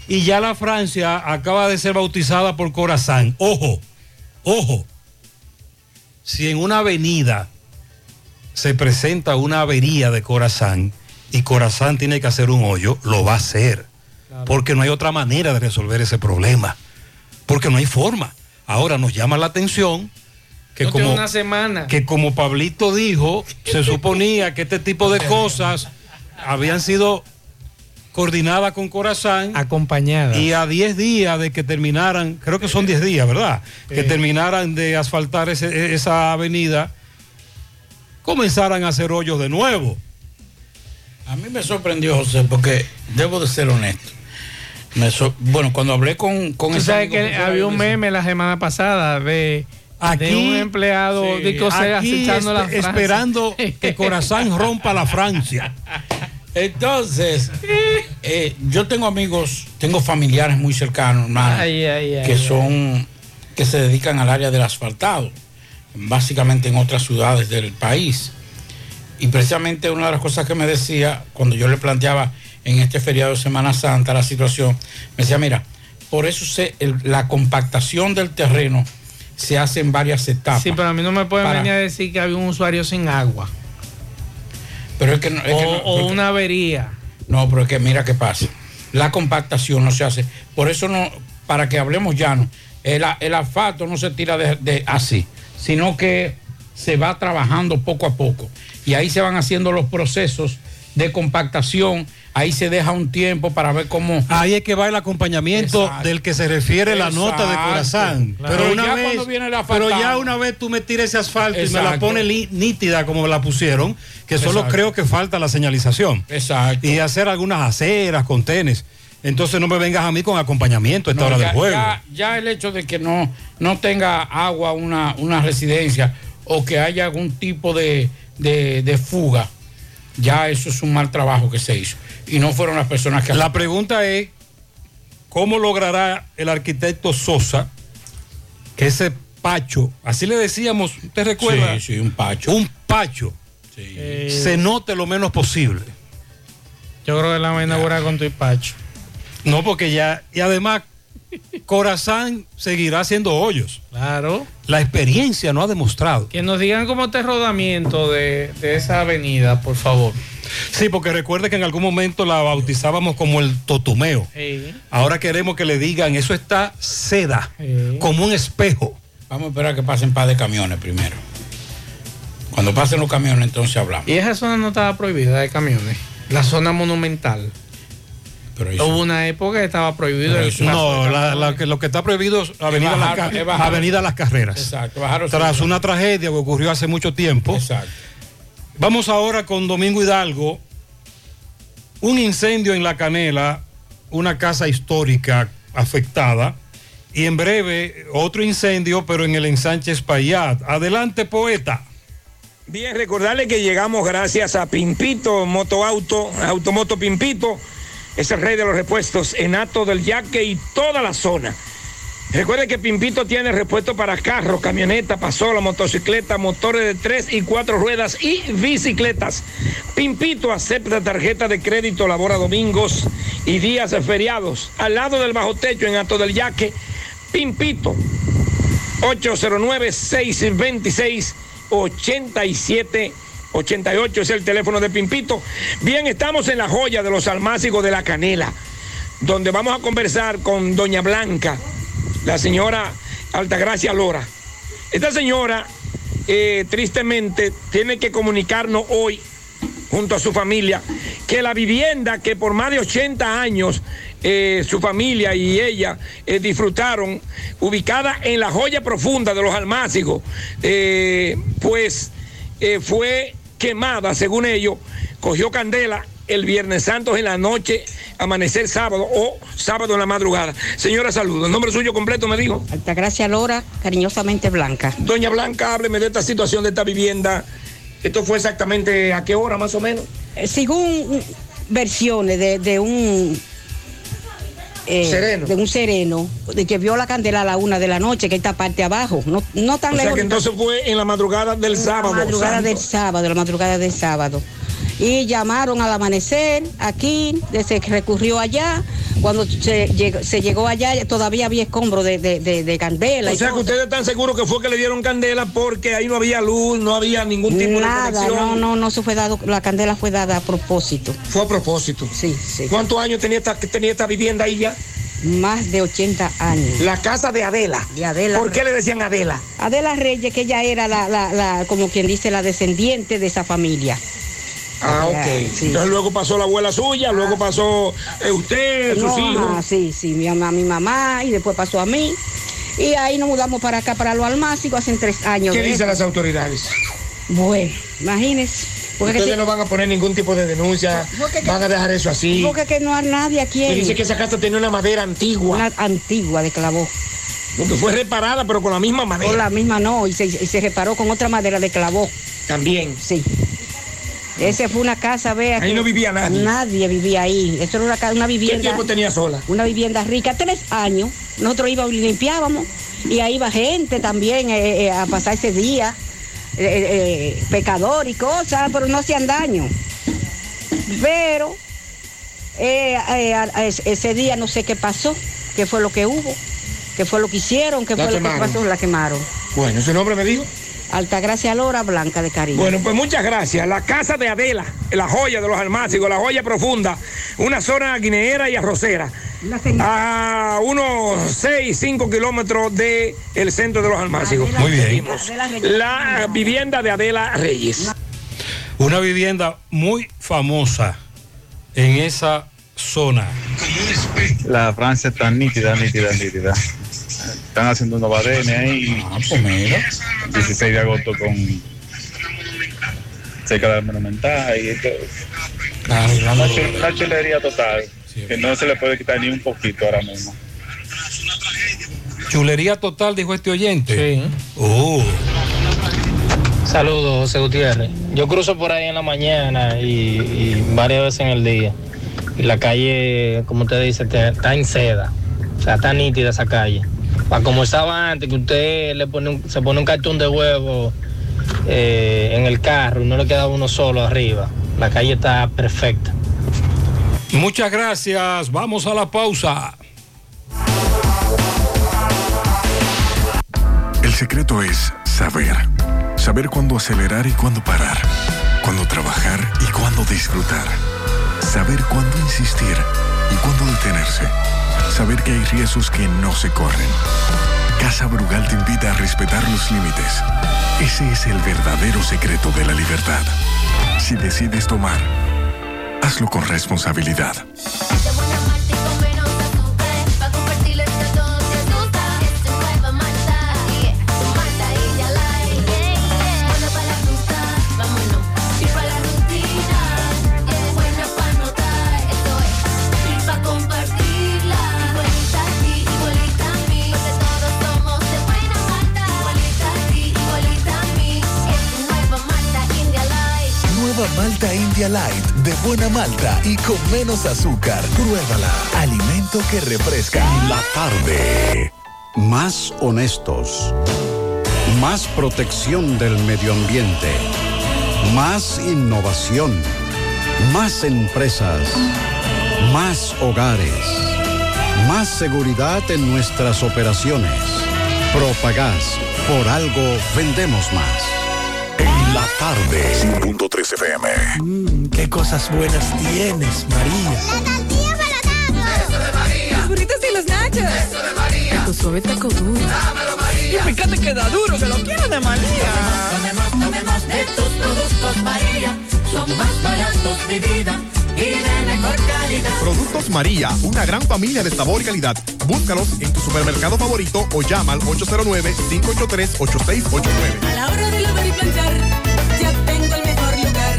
y ya la Francia acaba de ser bautizada por Corazán. Ojo, ojo, si en una avenida se presenta una avería de Corazán y Corazán tiene que hacer un hoyo, lo va a hacer, porque no hay otra manera de resolver ese problema, porque no hay forma. Ahora nos llama la atención que No como, una semana. que como Pablito dijo, se suponía que este tipo de [laughs] cosas habían sido coordinadas con Corazán. Acompañadas. Y a 10 días de que terminaran, creo que son 10 días, ¿verdad? Que Sí. terminaran de asfaltar ese- esa avenida, comenzaran a hacer hoyos de nuevo. A mí me sorprendió, José, porque debo de ser honesto. Me bueno, cuando hablé con, con Tú ese sabes que había un meme la semana pasada de, de Aquí- un empleado Sí, de aquí esperando [laughs] que Corazán rompa la Francia. Entonces, eh, yo tengo amigos, tengo familiares muy cercanos, hermano, Ay, ay, ay, que son, que se dedican al área del asfaltado, básicamente en otras ciudades del país. Y precisamente una de las cosas que me decía, cuando yo le planteaba en este feriado de Semana Santa la situación, me decía, mira, por eso se, el- la compactación del terreno se hace en varias etapas. Sí, pero a mí no me pueden Para- venir a decir que había un usuario sin agua. Pero es que no, es o que no- o porque- una avería. No, pero es que mira qué pasa. La compactación no se hace. Por eso no, para que hablemos llano, el, el asfalto no se tira de, de así, sino que se va trabajando poco a poco. Y ahí se van haciendo los procesos de compactación. Ahí se deja un tiempo para ver cómo. Ahí es que va el acompañamiento Exacto. del que se refiere la nota de. Corazán. Claro. Pero, una ya vez, viene pero ya una vez tú me tiras ese asfalto y me la li- nítida como la pusieron, que solo creo que falta la señalización. Exacto. Y hacer algunas aceras con tenis. Entonces no me vengas a mí con acompañamiento a esta No, hora del juego. ya- ya el hecho de que no, no tenga agua una, una residencia o que haya algún tipo de, de- de fuga, ya eso es un mal trabajo que se hizo. Y no fueron las personas que... La pregunta es, ¿cómo logrará el arquitecto Sosa que ese pacho, así le decíamos, ¿usted recuerda? Sí, sí, un pacho. Un pacho. Eh, Se note lo menos posible. Yo creo que la van a inaugurar con tu Pacho. No, porque ya, y además, Corazán seguirá haciendo hoyos. Claro. La experiencia no ha demostrado. Que nos digan cómo está el rodamiento de, de esa avenida, por favor. Sí, porque recuerde que en algún momento la bautizábamos como el totumeo. Sí. Ahora queremos que le digan, eso está seda, como un espejo. Vamos a esperar a que pasen par de camiones primero. Cuando pasen los camiones, entonces hablamos. Y esa zona no estaba prohibida de camiones. La zona monumental. Pero Hubo una época que estaba prohibido Pero el eso- paso no, de la- la que- lo que está prohibido es Avenida, Las, Avenida Las Carreras. Exacto, bajaron Tras una tragedia que ocurrió hace mucho tiempo. Exacto. Vamos ahora con Domingo Hidalgo. Un incendio en La Canela, una casa histórica afectada. Y en breve otro incendio, pero en el ensanche Espaillat. Adelante, poeta. Bien, recordarle que llegamos gracias a Pimpito Motoauto, Automoto Pimpito, es el rey de los repuestos en Ato del Yaque y toda la zona. Recuerde que Pimpito tiene repuestos para carros, camioneta, pasola, motocicleta, motores de tres y cuatro ruedas y bicicletas. Pimpito acepta tarjeta de crédito, labora domingos y días feriados. Al lado del bajo techo en Ato del Yaque, Pimpito 809-626-8788 es el teléfono de Pimpito. Bien, estamos en la joya de los almácigos de la canela, donde vamos a conversar con Doña Blanca, la señora Altagracia Lora. Esta señora, eh, tristemente, tiene que comunicarnos hoy junto a su familia, que la vivienda que por más de 80 años eh, su familia y ella eh, disfrutaron, ubicada en la joya profunda de los almácigos, pues fue quemada, según ellos, cogió candela el Viernes Santo en la noche, amanecer sábado o sábado en la madrugada. Señora, saludos. ¿El nombre suyo completo me dijo? Altagracia Lora, cariñosamente Blanca. Doña Blanca, hábleme de esta situación de esta vivienda. ¿Esto fue exactamente a qué hora más o menos? Eh, Según versiones de, de un eh, Sereno. de un sereno, de que vio la candela a la una de la noche, que está parte abajo, no, no tan O sea lejos. que entonces fue en la madrugada del sábado. La madrugada santo. del sábado, la madrugada del sábado. Y llamaron al amanecer aquí, se recurrió allá. Cuando se llegó, se llegó allá, todavía había escombros de, de, de- de candela. O sea que ustedes están seguros que fue que le dieron candela porque ahí no había luz, no había ningún tipo Nada, de conexión. no, no, no se fue dado, la candela fue dada a propósito. Fue a propósito. Sí, sí. ¿Cuántos años tenía esta, tenía esta vivienda ahí ya? Más de 80 años. La casa de Adela. De Adela. ¿Por qué le decían Adela? Adela Reyes, que ella era la, la, la, como quien dice, la descendiente de esa familia. Ah, ok. Sí. Entonces luego pasó la abuela suya, luego pasó eh, usted, sus No, hijos. ajá, sí, sí, mi mamá, mi mamá, y después pasó a mí. Y ahí nos mudamos para acá, para lo almácigo, hace tres años. ¿Qué dicen las autoridades? Bueno, imagínense. Porque Ustedes que no van a poner ningún tipo de denuncia, Porque que- van a dejar eso así. Porque que no hay nadie aquí. Me dice que esa casa tenía una madera antigua. Una antigua de clavó. Porque fue reparada, pero con la misma madera. Con la misma no, y se, y se reparó con otra madera de clavó. También. Sí. Esa fue una casa, vea. Ahí que no vivía nadie. Nadie vivía ahí. Eso era una, una ¿Qué vivienda. tiempo tenía sola? Una vivienda rica. Tres años. Nosotros íbamos y limpiábamos. Y ahí iba gente también eh, eh, a pasar ese día. eh, eh, pecador y cosas, pero no hacían daño. Pero eh, eh, ese- ese día no sé qué pasó, qué fue lo que hubo, qué fue lo que hicieron, qué La fue lo que pasó, la quemaron. Bueno, ¿su nombre me dijo? Altagracia Lora Blanca de Caribe. Bueno, pues muchas gracias. La casa de Adela, la joya de los almácigos, la joya profunda, una zona guineera y arrocera. A unos 6, 5 kilómetros del centro de los almácigos. Muy bien. La vivienda de Adela Reyes. Una vivienda muy famosa en esa zona. La Francia está nítida, nítida, nítida. Están haciendo unos badenes ahí. Ah, pues mira. 16 de agosto con cerca del Monumental y esto. Una, chu- una chulería total. Que no se le puede quitar ni un poquito ahora mismo. Chulería total, dijo este oyente. Sí. Oh. Saludos, José Gutiérrez. Yo cruzo por ahí en la mañana y, y varias veces en el día. Y la calle, como usted dice, está en seda. O sea, está nítida esa calle. Para como estaba antes, que usted le pone un- se pone un cartón de huevo eh, en el carro y no le queda uno solo arriba. La calle está perfecta. Muchas gracias. Vamos a la pausa. El secreto es saber. Saber cuándo acelerar y cuándo parar. Cuándo trabajar y cuándo disfrutar. Saber cuándo insistir y cuándo detenerse. Saber que hay riesgos que no se corren. Casa Brugal te invita a respetar los límites. Ese es el verdadero secreto de la libertad. Si decides tomar, hazlo con responsabilidad. Malta India Light de buena malta y con menos azúcar. Pruébala. Alimento que refresca. La tarde. Más honestos. Más protección del medio ambiente. Más innovación. Más empresas. Más hogares. Más seguridad en nuestras operaciones. Propagás. Por algo vendemos más. En la tarde. 5.3 FM. Mmm, qué cosas buenas tienes, María. Los burritos y los nachos. Eso de María. Tu suave taco duro. Dámelo, María. Y fíjate que da duro, que lo quiero de María. Tomemos, tomemos de tus productos María. Son más baratos de vida y de mejor calidad. Productos María, una gran familia de sabor y calidad. Búscalos en tu supermercado favorito o llama al 809-583-8689. A la hora de lavar y planchar, tengo el mejor lugar.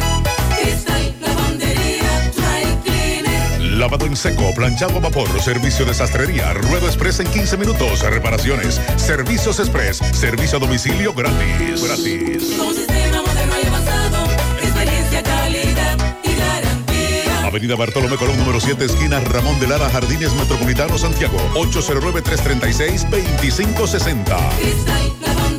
Cristal, lavandería, dry cleaner. Lavado en seco, planchado a vapor, servicio de sastrería, ruedo express en 15 minutos, reparaciones, servicios express, servicio a domicilio gratis. Gratis. Con sistema moderno y avanzado, experiencia, calidad y garantía. Avenida Bartolomé Colón, número 7, esquina Ramón de Lara, Jardines Metropolitano, Santiago. 809-336-2560. Lavandería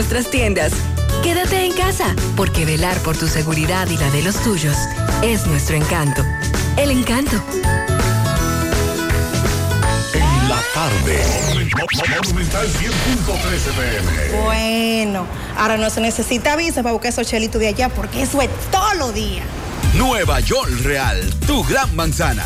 nuestras tiendas. Quédate en casa, porque velar por tu seguridad y la de los tuyos es nuestro encanto. El encanto. En la tarde. Monumental 100.13 pm. Bueno, ahora no se necesita visa para buscar esos chelitos de allá porque eso es todos los días. Nueva York Real, tu gran manzana.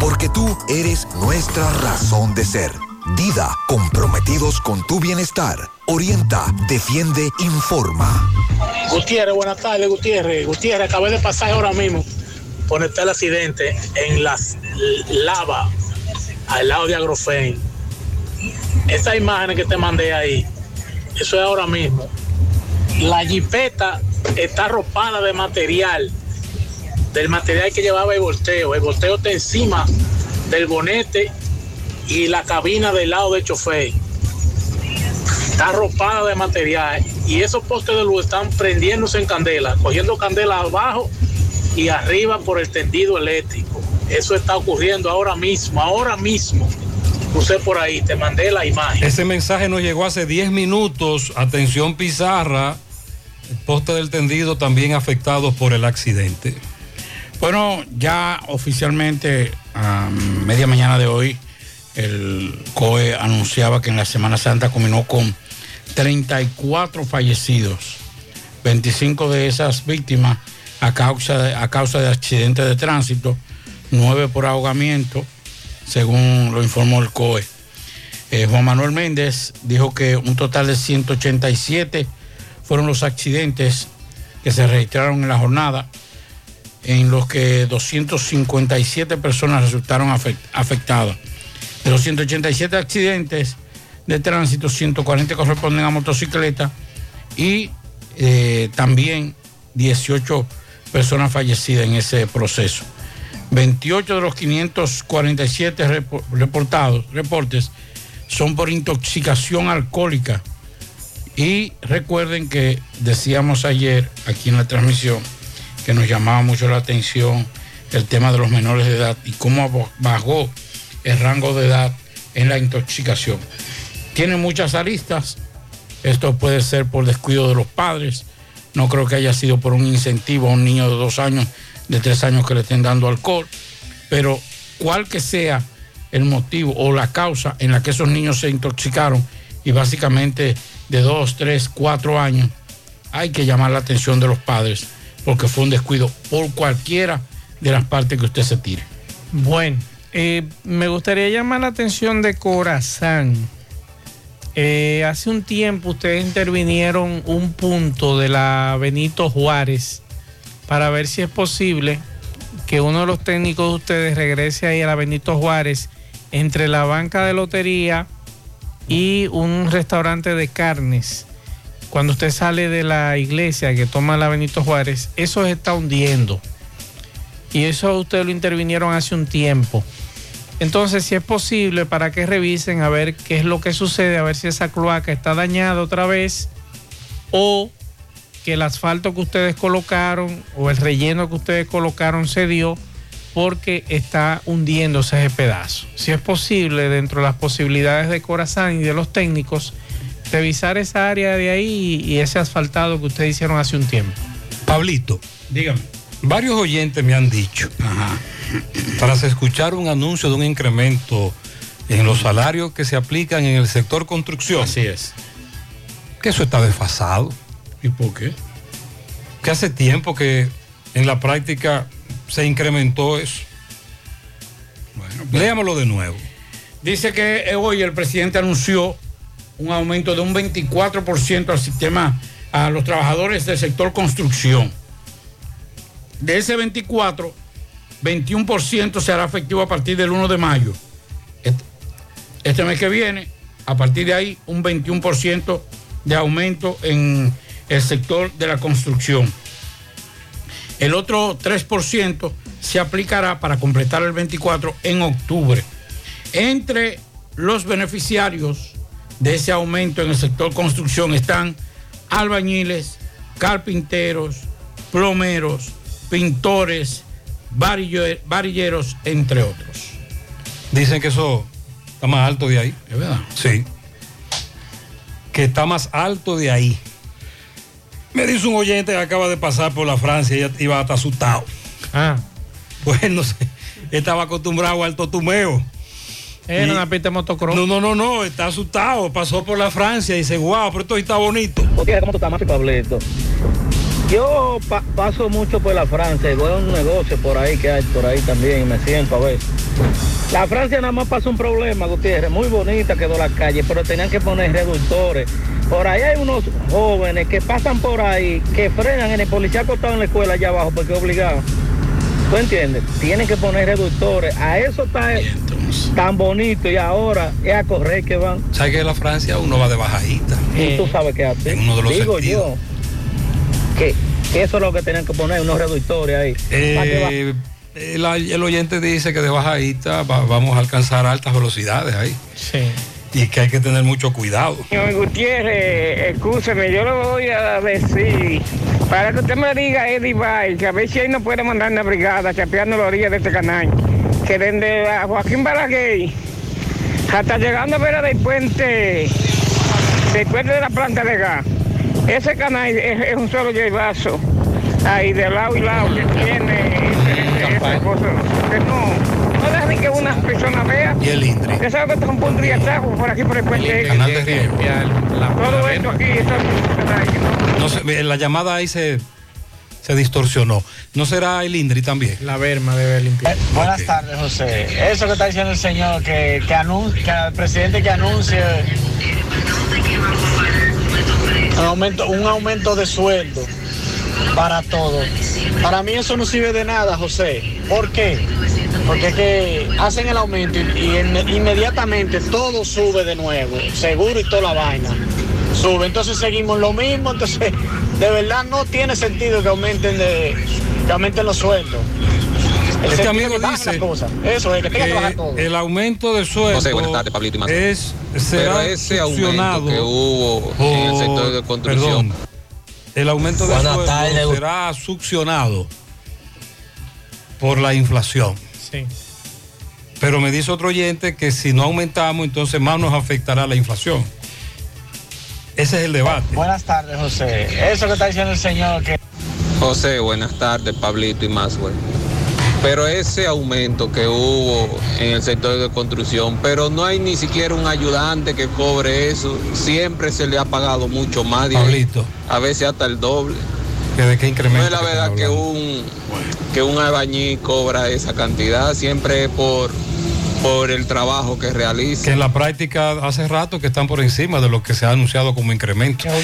porque tú eres nuestra razón de ser. Dida, comprometidos con tu bienestar. Orienta, defiende, informa. Gutiérrez, buenas tardes, Gutiérrez. Gutiérrez, acabé de pasar ahora mismo por el accidente en las lava, al lado de Agrofen. Esa imagen que te mandé ahí, eso es ahora mismo. La jipeta está arropada de material, del material que llevaba el volteo. El volteo está encima del bonete y la cabina del lado del chofer. Está arropada de material y esos postes de luz están prendiéndose en candela, cogiendo candela abajo y arriba por el tendido eléctrico. Eso está ocurriendo ahora mismo, ahora mismo. Puse por ahí, te mandé la imagen. Ese mensaje nos llegó hace 10 minutos. Atención Pizarra, el poste del tendido también afectados por el accidente. Bueno, ya oficialmente a media mañana de hoy, el COE anunciaba que en la Semana Santa culminó con 34 fallecidos, 25 de esas víctimas a causa de, a causa de accidentes de tránsito, 9 por ahogamiento, según lo informó el COE. Eh, Juan Manuel Méndez dijo que un total de 187 fueron los accidentes que se registraron en la jornada, en los que 257 personas resultaron afect- afectadas. De los 187 accidentes de tránsito, 140 corresponden a motocicleta y eh, también 18 personas fallecidas en ese proceso. 28 de los 547 repo- reportados, reportes son por intoxicación alcohólica. Y recuerden que decíamos ayer aquí en la transmisión que nos llamaba mucho la atención el tema de los menores de edad y cómo bajó el rango de edad en la intoxicación. Tiene muchas aristas. Esto puede ser por descuido de los padres. No creo que haya sido por un incentivo a un niño de dos años, de tres años que le estén dando alcohol. Pero cual que sea el motivo o la causa en la que esos niños se intoxicaron y básicamente de dos, tres, cuatro años, hay que llamar la atención de los padres porque fue un descuido por cualquiera de las partes que usted se tire. Bueno, eh, me gustaría llamar la atención de Corazán. Eh, hace un tiempo ustedes intervinieron un punto de la Benito Juárez para ver si es posible que uno de los técnicos de ustedes regrese ahí a la Benito Juárez entre la banca de lotería y un restaurante de carnes. Cuando usted sale de la iglesia que toma la Benito Juárez, eso se está hundiendo. Y eso ustedes lo intervinieron hace un tiempo. Entonces, si es posible, para que revisen a ver qué es lo que sucede, a ver si esa cloaca está dañada otra vez o que el asfalto que ustedes colocaron o el relleno que ustedes colocaron se dio porque está hundiéndose ese pedazo. Si es posible, dentro de las posibilidades de Corazán y de los técnicos, revisar esa área de ahí y ese asfaltado que ustedes hicieron hace un tiempo. Pablito, dígame. Varios oyentes me han dicho, tras escuchar un anuncio de un incremento en los salarios que se aplican en el sector construcción. Así es. Que eso está desfasado. ¿Y por qué? Que hace tiempo que en la práctica se incrementó eso. Bueno, Léamelo de nuevo. Dice que hoy el presidente anunció un aumento de un 24% al sistema, a los trabajadores del sector construcción. De ese 24, 21% será efectivo a partir del 1 de mayo. Este, este mes que viene, a partir de ahí, un 21% de aumento en el sector de la construcción. El otro 3% se aplicará para completar el 24 en octubre. Entre los beneficiarios de ese aumento en el sector construcción están albañiles, carpinteros, plomeros, pintores, varilleros, entre otros. Dicen que eso está más alto de ahí. ¿Es verdad? Sí. Que está más alto de ahí. Me dice un oyente que acaba de pasar por la Francia y iba hasta asustado. Ah. [laughs] Pues no sé. Estaba acostumbrado al totumeo. Era Y- una pista de motocross. No, no, no, no, está asustado. Pasó por la Francia y dice, wow, pero esto está bonito. Porque ¿cómo tú estás, Pablito? Yo pa- paso mucho por la Francia y voy a un negocio por ahí que hay por ahí también y me siento a ver. La Francia nada más pasó un problema, Gutiérrez. Muy bonita quedó la calle, pero tenían que poner reductores. Por ahí hay unos jóvenes que pasan por ahí, que frenan en el policía acostado en la escuela allá abajo porque es obligado. ¿Tú entiendes? Tienen que poner reductores. A eso está tan bonito y ahora es a correr que van. ¿Sabes que en la Francia uno va de bajadita? Y tú sabes qué hace. En uno de los Digo sentidos. yo que, que eso es lo que tenían que poner, unos reductores ahí. Eh, el, el oyente dice que de bajadita va- vamos a alcanzar altas velocidades ahí. Sí. Y que hay que tener mucho cuidado. Señor Gutiérrez, escúcheme, yo le voy a decir, para que usted me diga, Eddie Bay, que a ver si ahí no puede mandar una brigada chapeando la orilla de este canal, que desde la Joaquín Balaguer hasta llegando a ver del puente, del puente de la planta de gas, ese canal es, es un solo llevazo, ahí de lado y lado que tiene esa cosa, que no, no deja ni que una persona vea. Y el Indri. Usted sabe que esto es un punto de atajo por aquí por el puente. Canal de riego. Todo esto aquí, esto No sé, la llamada ahí se, se distorsionó. ¿No será el Indri también? La Verma debe limpiar. Buenas tardes, José. Eso que está diciendo el señor, que, que, anun- que el presidente que anuncie un aumento, un aumento de sueldo para todos. Para mí eso no sirve de nada, José. ¿Por qué? Porque es que hacen el aumento y, y en- inmediatamente todo sube de nuevo, seguro y toda la vaina. Sube, entonces seguimos lo mismo, entonces de verdad no tiene sentido que aumenten de, que aumenten los sueldos. El Este amigo que dice. Eso es, que tenga que bajar todo. el aumento del sueldo José, buenas tardes, Pablito y Mazo. es, Pero será ese aumento que hubo en el sector de construcción. perdón, el aumento Buenas sueldo será succionado por la inflación. Sí. Pero me dice otro oyente que si no aumentamos, entonces más nos afectará la inflación. Ese es el debate. Buenas tardes, José. Eso que está diciendo el señor, que José, buenas tardes, Pablito y Maswell. Pero ese aumento que hubo en el sector de construcción, pero no hay ni siquiera un ayudante que cobre eso. Siempre se le ha pagado mucho más. Pablito. A veces hasta el doble. ¿Que ¿De qué incremento? No es la verdad que un, que un albañil cobra esa cantidad, siempre es por, por el trabajo que realiza. Que en la práctica hace rato que están por encima de lo que se ha anunciado como incremento. La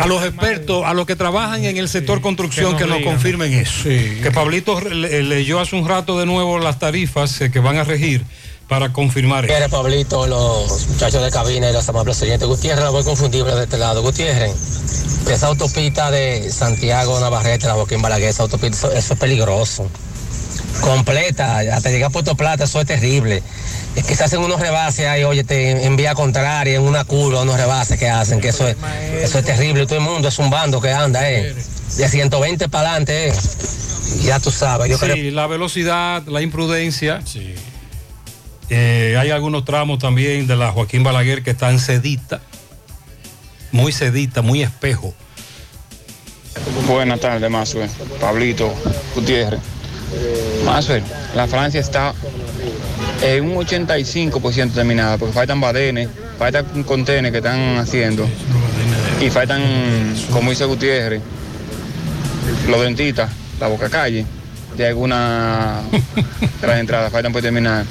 A los expertos, a los que trabajan en el sector construcción, que que nos confirmen eso. Que Pablito le- leyó hace un rato de nuevo las tarifas eh, que van a regir para confirmar eso. Gutiérrez, Pablito, los muchachos de cabina y los amables oyentes. Gutiérrez, la voy confundible de este lado. Gutiérrez, esa autopista de Santiago Navarrete, la Joaquín Balaguer, esa autopista, eso, eso es peligroso. Completa, hasta llegar a Puerto Plata, eso es terrible. Es que se hacen unos rebases ahí, oye, te en vía contraria, en una curva, unos rebases que hacen, que eso es, eso es terrible. Todo el mundo es un bando que anda, eh. De 120 para adelante, eh. Ya tú sabes, yo sí, creo. la velocidad, la imprudencia. Eh, hay algunos tramos también de la Joaquín Balaguer que están sedita, muy sedita, muy espejo. Buenas tardes, Masue. Pablito Gutiérrez. Masue, la Francia está en un 85% terminada, porque faltan badenes, faltan contenes que están haciendo. Y faltan, como dice Gutiérrez, los dentistas, la boca calle, de alguna de las entradas, faltan por terminar.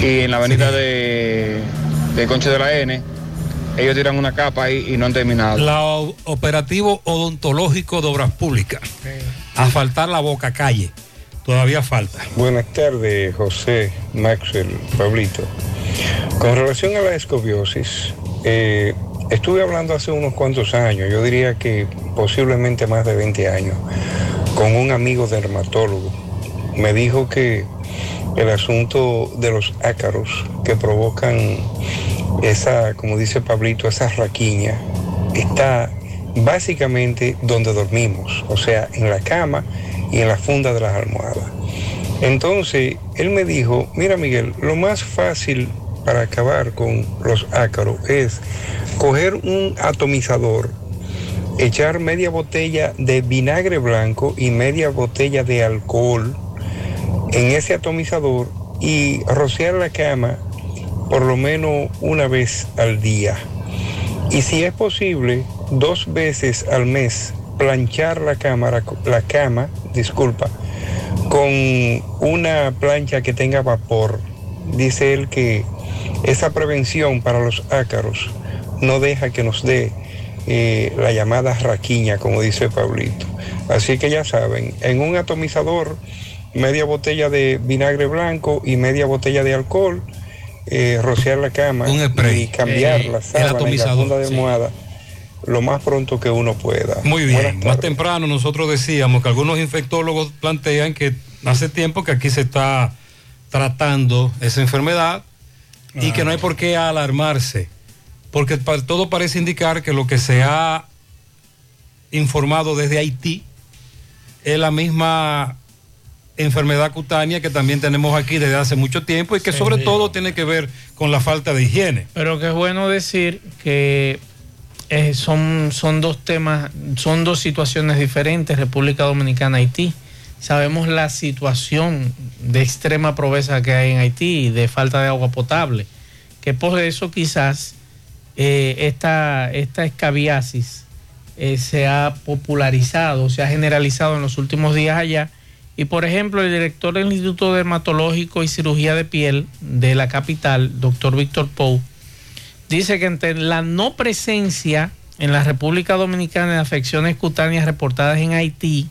Y en la avenida de, de Concho de la N, ellos tiran una capa ahí y no han terminado. La operativo odontológico de obras públicas. Asfaltar la boca calle. Todavía falta. Buenas tardes, José, Maxwell, Pablito. Con relación a la escobiosis, eh, estuve hablando hace unos cuantos años, yo diría que posiblemente más de 20 años, con un amigo dermatólogo. Me dijo que el asunto de los ácaros que provocan esa, como dice Pablito, esa raquiña, está básicamente donde dormimos, o sea, en la cama y en la funda de las almohadas. Entonces, él me dijo, mira Miguel, lo más fácil para acabar con los ácaros es coger un atomizador, echar media botella de vinagre blanco y media botella de alcohol en ese atomizador y rociar la cama por lo menos una vez al día. Y si es posible, dos veces al mes planchar la cámara, la cama, disculpa, con una plancha que tenga vapor. Dice él que esa prevención para los ácaros no deja que nos dé eh, la llamada raquiña, como dice Pablito. Así que ya saben, en un atomizador, media botella de vinagre blanco y media botella de alcohol, eh, rociar la cama y cambiar Eh, la sábana y la atomizador, funda de sí. almohada lo más pronto que uno pueda. Muy bien, más temprano nosotros decíamos que algunos infectólogos plantean que hace tiempo que aquí se está tratando esa enfermedad y que no hay por qué alarmarse, porque todo parece indicar que lo que se ha informado desde Haití es la misma enfermedad cutánea que también tenemos aquí desde hace mucho tiempo y que sobre todo tiene que ver con la falta de higiene. Pero que es bueno decir que eh, son, son dos temas, son dos situaciones diferentes, República Dominicana, Haití. Sabemos la situación de extrema pobreza que hay en Haití y de falta de agua potable, que por eso quizás eh, esta, esta escabiasis eh, se ha popularizado, se ha generalizado en los últimos días allá. Y por ejemplo, el director del Instituto Dermatológico y Cirugía de Piel de la capital, doctor Víctor Pou, dice que ante la no presencia en la República Dominicana de afecciones cutáneas reportadas en Haití,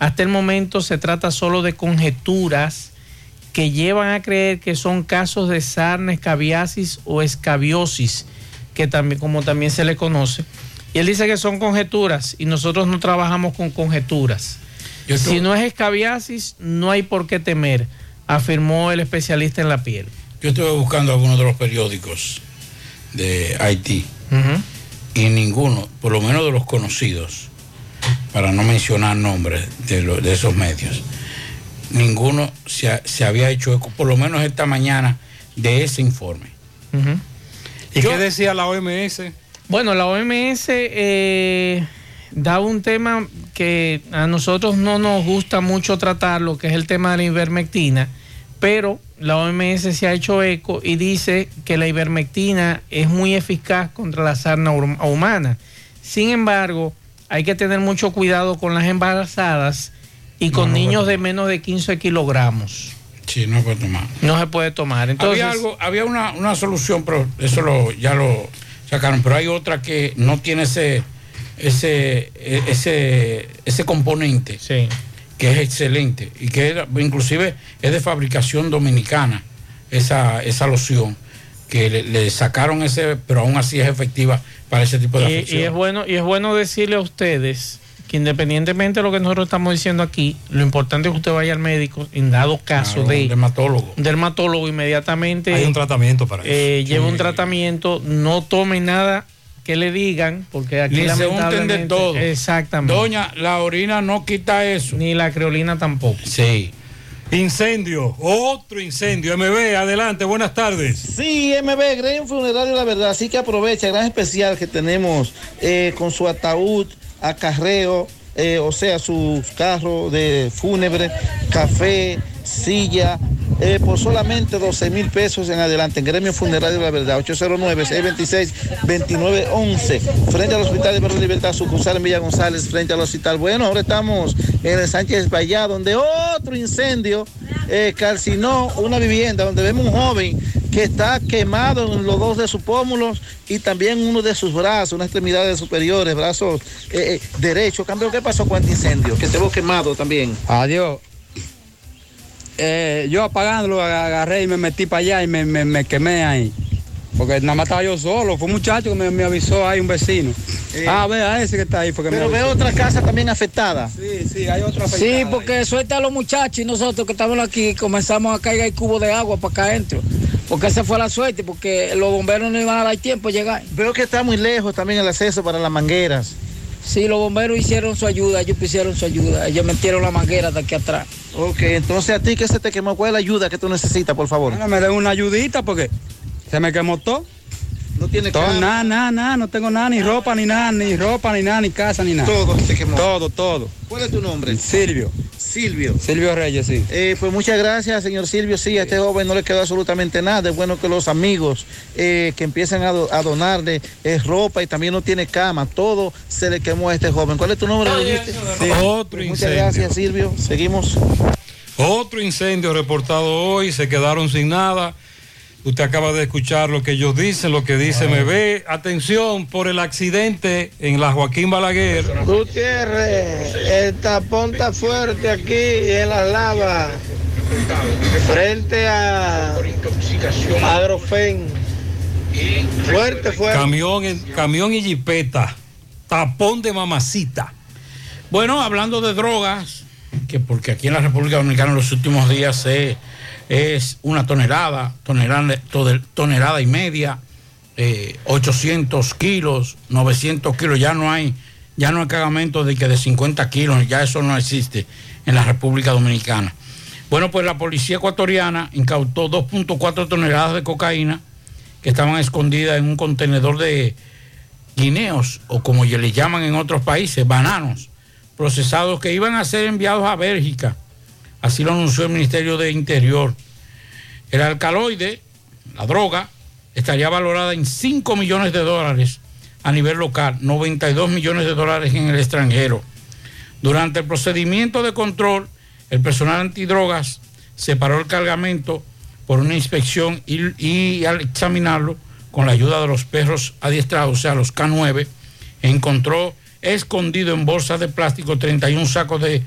hasta el momento se trata solo de conjeturas que llevan a creer que son casos de sarna, escabiasis o escabiosis, que también, como también se le conoce. Y él dice que son conjeturas y nosotros no trabajamos con conjeturas. Si no es escabiasis, no hay por qué temer, afirmó el especialista en la piel. Yo estuve buscando algunos de los periódicos de Haití y ninguno, por lo menos de los conocidos, para no mencionar nombres de, lo- de esos medios, ninguno se, ha- se había hecho eco, por lo menos esta mañana, de ese informe. ¿Y qué decía la OMS? Bueno, la OMS eh, da un tema que a nosotros no nos gusta mucho tratar, lo que es el tema de la ivermectina, pero la OMS se ha hecho eco y dice que la ivermectina es muy eficaz contra la sarna hum- humana. Sin embargo, hay que tener mucho cuidado con las embarazadas y con No, no, niños de menos de 15 kilogramos. Sí, no puede tomar. No se puede tomar. Entonces, había algo, había una, una solución, pero eso lo, ya lo sacaron. Pero hay otra que no tiene ese, ese, e- ese, ese componente que es excelente y que era- inclusive es de fabricación dominicana. esa, esa loción, que le, le sacaron ese, pero aún así es efectiva para ese tipo de Y, y es bueno y es bueno decirle a ustedes que independientemente de lo que nosotros estamos diciendo aquí, lo importante es que usted vaya al médico en dado caso Claro, de un dermatólogo. un dermatólogo inmediatamente. Hay un tratamiento para eso. eh, lleve un tratamiento, no tome nada que le digan, porque aquí Ni se unten de lamentablemente- todo. Exactamente. Doña, la orina no quita eso. Ni la creolina tampoco. Sí. Incendio, otro incendio. MB, adelante, buenas tardes. Sí, MB, Green Funerario La Verdad, así que aprovecha, gran especial que tenemos eh, con su ataúd, acarreo, eh, o sea, sus carros de fúnebre, café, silla, eh, por solamente 12 mil pesos en adelante, en Gremio Funerario La Verdad, 809-626-2911, frente al Hospital de Perro Libertad, sucursal en Villa González, frente al hospital. Bueno, ahora estamos en el Sánchez Vallá, donde otro incendio eh, calcinó una vivienda, donde vemos un joven que está quemado en los dos de sus pómulos y también uno de sus brazos, unas extremidades superiores, brazos eh, eh, derechos. Cambio, ¿qué pasó con este incendio? Que se quemado también. Adiós. Eh, yo apagándolo ag- agarré y me metí para allá y me, me- me quemé ahí. Porque nada más estaba yo solo. Fue un muchacho que me, me avisó ahí, un vecino. ah, vea ese que está ahí. Porque Eh. Pero me veo otra casa también afectada. Sí, sí, hay otra Sí, porque suelta a los muchachos y nosotros que estamos aquí comenzamos a caer el cubo de agua para acá adentro. Porque esa fue la suerte, porque los bomberos no iban a dar tiempo a llegar. Veo que está muy lejos también el acceso para las mangueras. Sí, los bomberos hicieron su ayuda, ellos pusieron su ayuda. Ellos metieron la manguera de aquí atrás. Ok, entonces a ti que se te quemó, ¿cuál es la ayuda que tú necesitas, por favor? Bueno, me den una ayudita porque se me quemó todo. No tiene todo, cama. nada, nada, nada, no tengo nada, ni ropa, ni nada, ni ropa, ni nada, ni casa, ni nada. Todo se quemó. Todo, todo. ¿Cuál es tu nombre? Silvio. Silvio. Silvio Reyes, sí. Eh, pues muchas gracias, señor Silvio. Sí, a este joven no le quedó absolutamente nada. Es bueno que los amigos eh, que empiecen a, do- a donarle eh, ropa y también no tiene cama. Todo se le quemó a este joven. ¿Cuál es tu nombre? dijiste? Otro Pues Muchas gracias, Silvio. Seguimos. Otro incendio reportado hoy, se quedaron sin nada. Usted acaba de escuchar lo que ellos dicen, lo que dice MB. Atención por el accidente en la Joaquín Balaguer. Gutiérrez, el tapón está fuerte aquí en la lava, frente a Agrofen. Fuerte, fuerte. Camión, camión y jipeta. Tapón de mamacita. Bueno, hablando de drogas, que porque aquí en la República Dominicana en los últimos días se- es una tonelada, tonelada, tonelada y media, eh, 800 kilos, 900 kilos, ya no hay, ya no hay cargamento de que de 50 kilos, ya eso no existe en la República Dominicana. Bueno, pues la policía ecuatoriana incautó 2.4 toneladas de cocaína que estaban escondidas en un contenedor de guineos, o como le llaman en otros países, bananos, procesados que iban a ser enviados a Bélgica. Así lo anunció el Ministerio de Interior. El alcaloide, la droga, estaría valorada en 5 millones de dólares a nivel local, 92 millones de dólares en el extranjero. Durante el procedimiento de control, el personal antidrogas separó el cargamento por una inspección y, al examinarlo con la ayuda de los perros adiestrados, o sea, los K9, encontró escondido en bolsas de plástico 31 sacos de,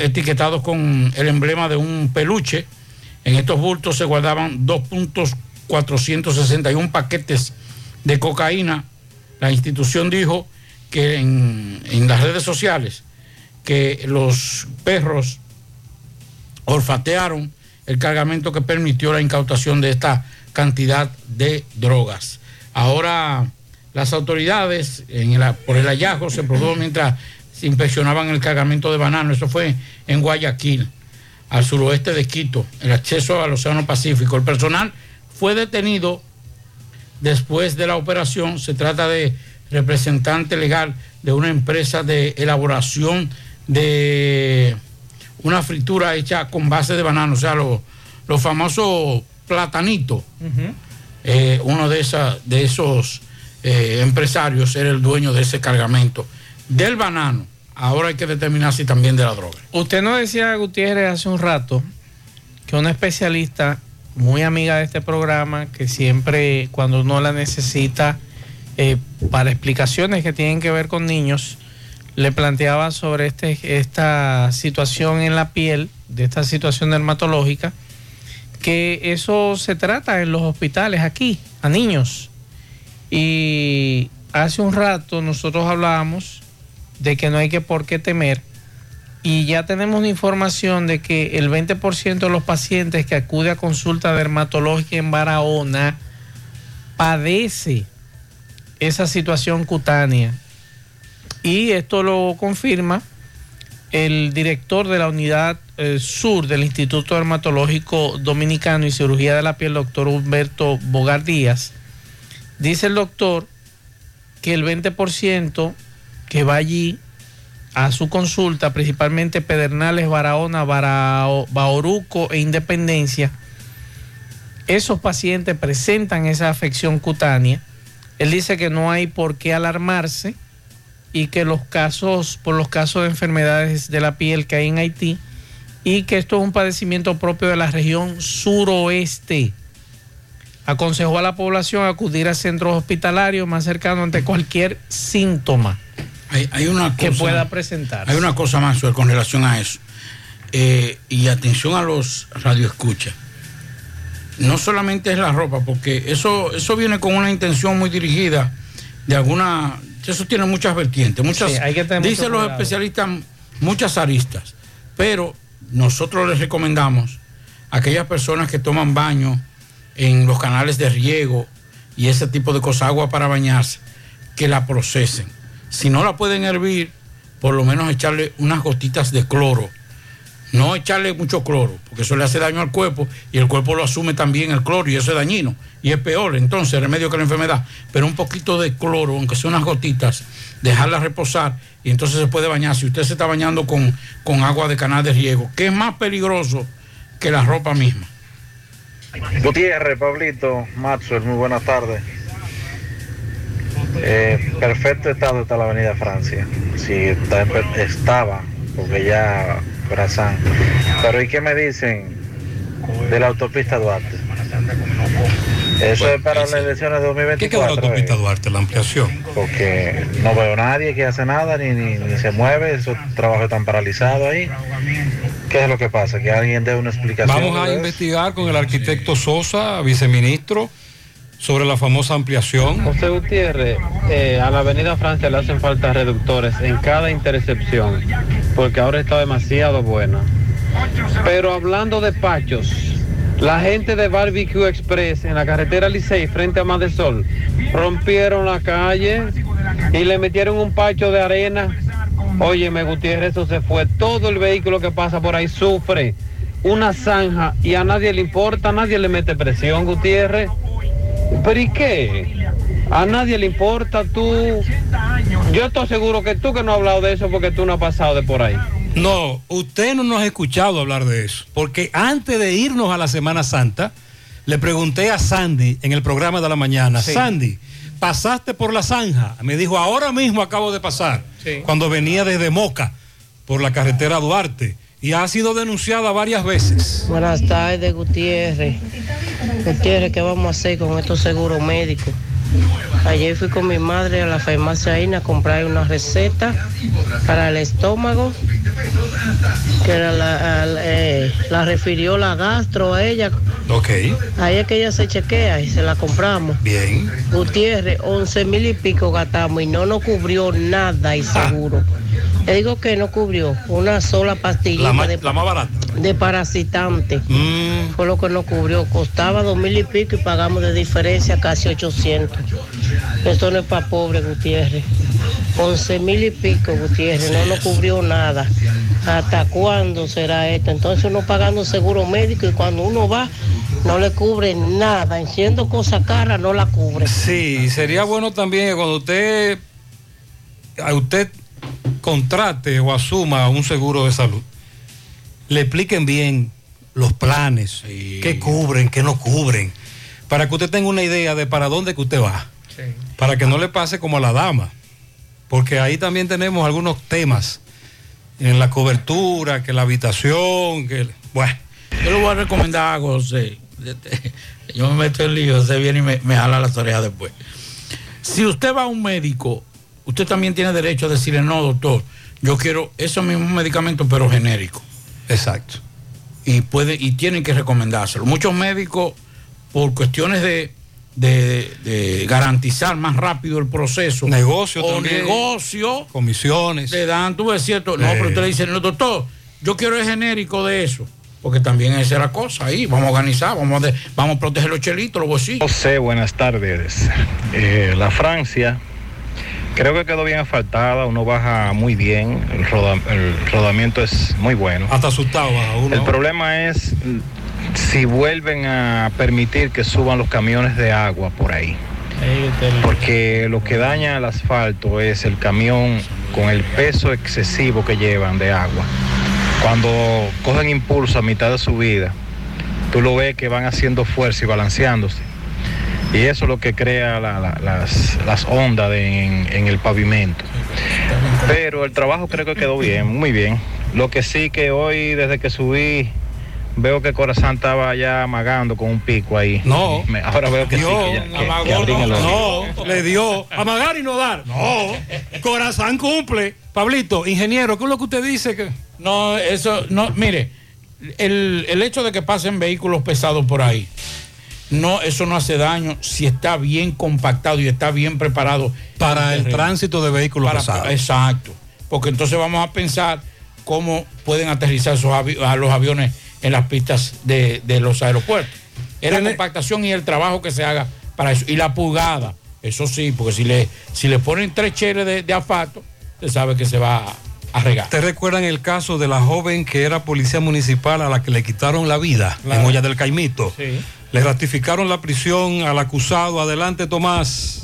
etiquetados con el emblema de un peluche. En estos bultos se guardaban 2.461 paquetes de cocaína. La institución dijo que en, las redes sociales que los perros olfatearon el cargamento que permitió la incautación de esta cantidad de drogas. Ahora las autoridades por el hallazgo se produjo mientras se inspeccionaban el cargamento de banano. Eso fue en Guayaquil, al suroeste de Quito, el acceso al Océano Pacífico. El personal fue detenido después de la operación. Se trata de representante legal de una empresa de elaboración de una fritura hecha con base de banano, o sea, los los famosos platanitos. Eh, uno de, esa- de esos eh, empresarios era el dueño de ese cargamento del banano. Ahora hay que determinar si también de la droga. Usted nos decía, Gutiérrez, hace un rato que una especialista muy amiga de este programa, que siempre cuando uno la necesita eh, para explicaciones que tienen que ver con niños, le planteaba sobre este, esta situación en la piel, de esta situación dermatológica, que eso se trata en los hospitales aquí, a niños. Y hace un rato nosotros hablábamos de que no hay que por qué temer. Y ya tenemos información de que el 20% de los pacientes que acude a consulta dermatológica en Barahona padece esa situación cutánea. Y esto lo confirma el director de la unidad eh, sur del Instituto Dermatológico Dominicano y Cirugía de la Piel, doctor Humberto Bogar Díaz. Dice el doctor que el 20% que va allí a su consulta, principalmente Pedernales, Barahona, Barao- Bauruco e Independencia, esos pacientes presentan esa afección cutánea. Él dice que no hay por qué alarmarse y que los casos, por los casos de enfermedades de la piel que hay en Haití, y que esto es un padecimiento propio de la región suroeste. Aconsejó a la población acudir a centros hospitalarios más cercanos ante cualquier síntoma Hay, hay una que cosa- pueda presentarse. Hay una cosa más con relación a eso. Eh, y atención a los radioescuchas. No solamente es la ropa, porque eso, eso viene con una intención muy dirigida de alguna. Eso tiene muchas vertientes, muchas. Sí, hay que tener mucho dicen los cuidado. especialistas muchas aristas. Pero nosotros les recomendamos a aquellas personas que toman baño en los canales de riego y ese tipo de cosas, agua para bañarse, que la procesen. Si no la pueden hervir, por lo menos echarle unas gotitas de cloro. No echarle mucho cloro, porque eso le hace daño al cuerpo y el cuerpo lo asume también el cloro y eso es dañino. Y es peor, entonces, remedio que la enfermedad. Pero un poquito de cloro, aunque sea unas gotitas, dejarla reposar y entonces se puede bañar. Si usted se está bañando con, con agua de canal de riego, que es más peligroso que la ropa misma. Gutiérrez, Pablito, Maxwell, muy buenas tardes. Eh, perfecto estado está la Avenida Francia. Sí, está estaba, porque ya Corazán. Pero ¿y qué me dicen de la autopista Duarte? Eso es para las elecciones de 2024. ¿Qué quedó la autopista eh, Duarte, la ampliación? Porque no veo a nadie que hace nada, ni, ni, ni se mueve, esos trabajos están paralizados ahí. ¿Qué es lo que pasa? Que alguien dé una explicación. Vamos a investigar con el arquitecto Sosa, viceministro, sobre la famosa ampliación. José Gutiérrez, eh, a la avenida Francia le hacen falta reductores en cada intercepción, porque ahora está demasiado buena. Pero hablando de pachos, la gente de Barbecue Express en la carretera Licey frente a Mar del Sol rompieron la calle y le metieron un pacho de arena. Óyeme Gutiérrez, eso se fue. Todo el vehículo que pasa por ahí sufre una zanja y a nadie le importa, nadie le mete presión, Gutiérrez. ¿Pero y qué? A nadie le importa, tú. Yo estoy seguro que tú que no has hablado de eso porque tú no has pasado de por ahí. No, usted no nos ha escuchado hablar de eso, porque antes de irnos a la Semana Santa, le pregunté a Sandy en el programa de la mañana, Sí. Sandy, ¿pasaste por la zanja? Me dijo, ahora mismo acabo de pasar, Sí. cuando venía desde Moca por la carretera Duarte, y ha sido denunciada varias veces. Buenas tardes, Gutiérrez. Gutiérrez, ¿qué vamos a hacer con estos seguros médicos? Ayer fui con mi madre a la farmacia INA a comprar una receta para el estómago, que la, la- eh, la refirió la gastro a ella. Ok, Ahí es que ella se chequea y se la compramos. bien. Gutiérrez, 11 mil y pico gastamos y no nos cubrió nada y seguro. Le digo que no cubrió una sola pastillita La, ma- de, la más barata. de parasitante. Fue lo que nos cubrió. Costaba dos mil y pico y pagamos de diferencia casi 800. Esto no es para pobre, Gutiérrez. 11 mil y pico, Gutiérrez. No nos cubrió nada. ¿Hasta cuándo será esto? Entonces uno pagando seguro médico y cuando uno va no le cubre nada. Enciendo cosas caras, no la cubre. Sí, sería bueno también que cuando usted, a usted contrate o asuma un seguro de salud, le expliquen bien los planes, qué cubren, qué no cubren, para que usted tenga una idea de para dónde que usted va, para que no le pase como a la dama, porque ahí también tenemos algunos temas en la cobertura, que la habitación, que bueno. Yo le voy a recomendar algo, José. [laughs] Yo me meto en lío, José viene y me, me jala las orejas después. Si usted va a un médico, usted también tiene derecho a decirle, no, doctor, yo quiero esos mismos medicamentos, pero genéricos. Exacto. y, puede, y tienen que recomendárselo. Muchos médicos, por cuestiones de, de- de garantizar más rápido el proceso, Negocio o también. negocio, Comisiones. le dan, tú ves cierto, no, Eh. pero usted le dice, no, doctor, yo quiero el genérico de eso. Porque también esa es la cosa ahí. Vamos a organizar, vamos a, de- vamos a proteger los chelitos, los bolsillos. José, buenas tardes. Eh, la Francia creo que quedó bien asfaltada, uno baja muy bien, el, roda- el rodamiento es muy bueno. Hasta asustado baja uno. El problema es si vuelven a permitir que suban los camiones de agua por ahí. Porque lo que daña el asfalto es el camión con el peso excesivo que llevan de agua. Cuando cogen impulso a mitad de su vida, tú lo ves que van haciendo fuerza y balanceándose. Y eso es lo que crea la- la- las, las ondas de- en, en el pavimento. Pero el trabajo creo que quedó bien, muy bien. Lo que sí que hoy, desde que subí, veo que Corazán estaba ya amagando con un pico ahí. No. Me- ahora veo que sí, que ya- que- amagó, que no, le dio. Amagar y no dar. No. Corazón cumple. Pablito, ingeniero, ¿qué es lo que usted dice? que No, eso, no, mire, el, el hecho de que pasen vehículos pesados por ahí, no, eso no hace daño si está bien compactado y está bien preparado. Para el tránsito de vehículos Para- pesados. Exacto. Porque entonces vamos a pensar cómo pueden aterrizar esos avi- a los aviones en las pistas de, de los aeropuertos. Es la compactación y el trabajo que se haga para eso. Y la pulgada, eso sí, porque si le, si le ponen tres cheles de, de asfalto, usted sabe que se va a, a regar. ¿Te recuerdan el caso de la joven que era policía municipal a la que le quitaron la vida en Olla del Caimito? Le ratificaron la prisión al acusado. Adelante, Tomás.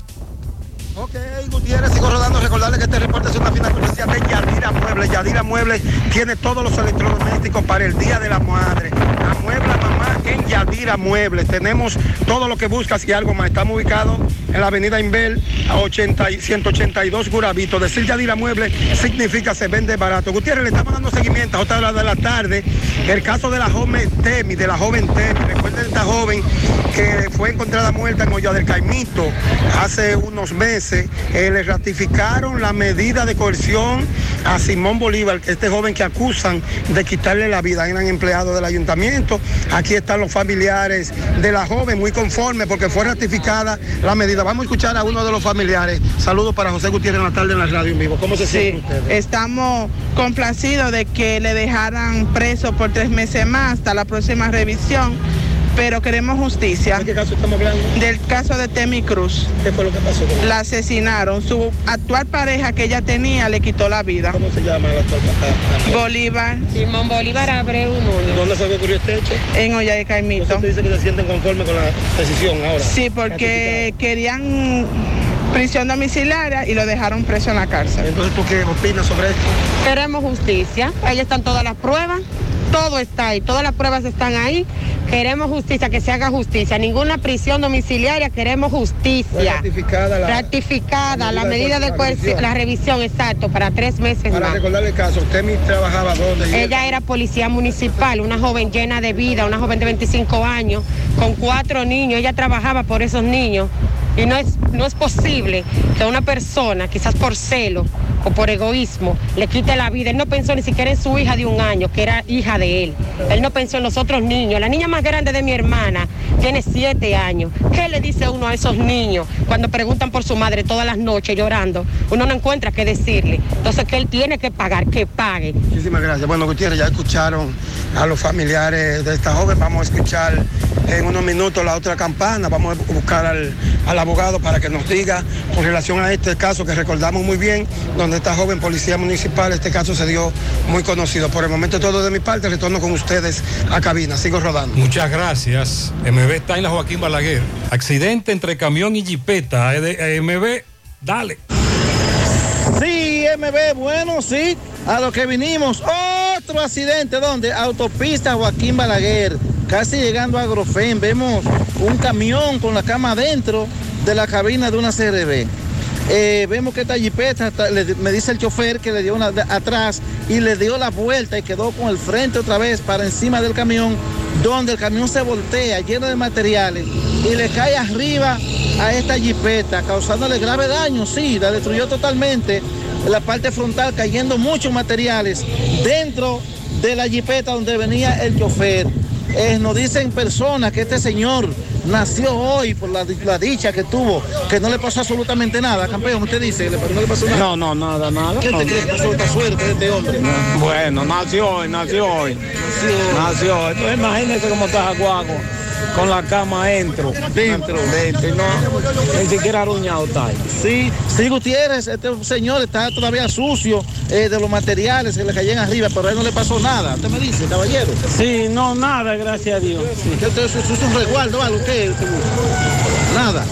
Ok, Gutiérrez, sigo rodando. Recordarle que este reporte es una final cortesía de Yadira Muebles. Yadira Muebles tiene todos los electrodomésticos para el Día de la Madre. Amuebla mamá en Yadira Muebles. Tenemos todo lo que buscas y algo más. Estamos ubicados en la avenida Inbel, a 80 y 182 Gurabito. Decir Yadira Muebles significa se vende barato. Gutiérrez, le estamos dando seguimiento a otra hora de la tarde. El caso de la joven Temi, de la joven Temi. Recuerden esta joven que fue encontrada muerta en Olla del Caimito hace unos meses. Eh, le ratificaron la medida de coerción a Simón Bolívar, este joven que acusan de quitarle la vida. Eran empleados del ayuntamiento. Aquí están los familiares de la joven, muy conformes porque fue ratificada la medida. Vamos a escuchar a uno de los familiares. Saludos para José Gutiérrez en la tarde en la radio en vivo. ¿Cómo se Sí, sienten ustedes? estamos complacidos de que le dejaran preso por tres meses más hasta la próxima revisión, pero queremos justicia. ¿De qué caso estamos hablando? Del caso de Temi Cruz. ¿Qué fue lo que pasó con La asesinaron. Su actual pareja que ella tenía le quitó la vida. ¿Cómo se llama la actual pareja? Bolívar. Simón Bolívar Abreu Núñez. ¿Dónde fue que ocurrió este hecho? En Olla de Caimito. ¿Usted dice que se sienten conformes con la decisión ahora? Sí, porque querían prisión domiciliaria y lo dejaron preso en la cárcel. Entonces, ¿tú qué opinas sobre esto? Queremos justicia. Ahí están todas las pruebas. Todo está ahí. Todas las pruebas están ahí. Queremos justicia, que se haga justicia. Ninguna prisión domiciliaria. Queremos justicia. ratificada la, Ratificada la medida de coerción, la revisión, exacto, para tres meses Para más. recordarle el caso, usted mi- trabajaba donde. Ella era policía municipal, una joven llena de vida, una joven de 25 años, con cuatro niños. Ella trabajaba por esos niños. Y no es, no es posible que una persona, quizás por celo o por egoísmo, le quite la vida. Él no pensó ni siquiera en su hija de un año, que era hija de él. Él no pensó en los otros niños. La niña más grande de mi hermana tiene siete años. ¿Qué le dice uno a esos niños cuando preguntan por su madre todas las noches llorando? Uno no encuentra qué decirle. Entonces, que él tiene que pagar, que pague. Muchísimas gracias. Bueno, Gutiérrez, ya escucharon a los familiares de esta joven. Vamos a escuchar en unos minutos la otra campana. Vamos a buscar al, al abogado para que nos diga con relación a este caso que recordamos muy bien, donde esta joven policía municipal, este caso se dio muy conocido. Por el momento todo de mi parte, retorno con ustedes a cabina. Sigo rodando. Muchas gracias. MB está en la Joaquín Balaguer. Accidente entre camión y jipeta. Eh, eh, MB, dale. Sí, MB, bueno, sí, a lo que vinimos. Otro accidente, ¿dónde? Autopista Joaquín Balaguer, casi llegando a Grofen. Vemos un camión con la cama adentro de la cabina de una CRB. Eh, vemos que esta jipeta, me dice el chofer que le dio una atrás y le dio la vuelta y quedó con el frente otra vez para encima del camión, donde el camión se voltea lleno de materiales y le cae arriba a esta jipeta, causándole grave daño, sí, la destruyó totalmente, la parte frontal cayendo muchos materiales dentro de la jipeta donde venía el chofer. Eh, nos dicen personas que este señor nació hoy por la, la dicha que tuvo, que no le pasó absolutamente nada. Campeón, usted dice no le pasó nada. No, no, nada, nada. ¿Qué no. te cree que pasó esta suerte de este hombre? Bueno, nació hoy, nació hoy. Nació hoy. Entonces imagínese cómo está Jaguago. Con la cama dentro. Dentro. Dentro. no, ni siquiera aruñado está ahí. Sí, sí, Gutiérrez, este señor está todavía sucio eh, de los materiales que le caían arriba, pero a él no le pasó nada. Usted me dice, caballero. Sí, no, nada, gracias a Dios. Sí. Entonces, eso es un resguardo, algo nada.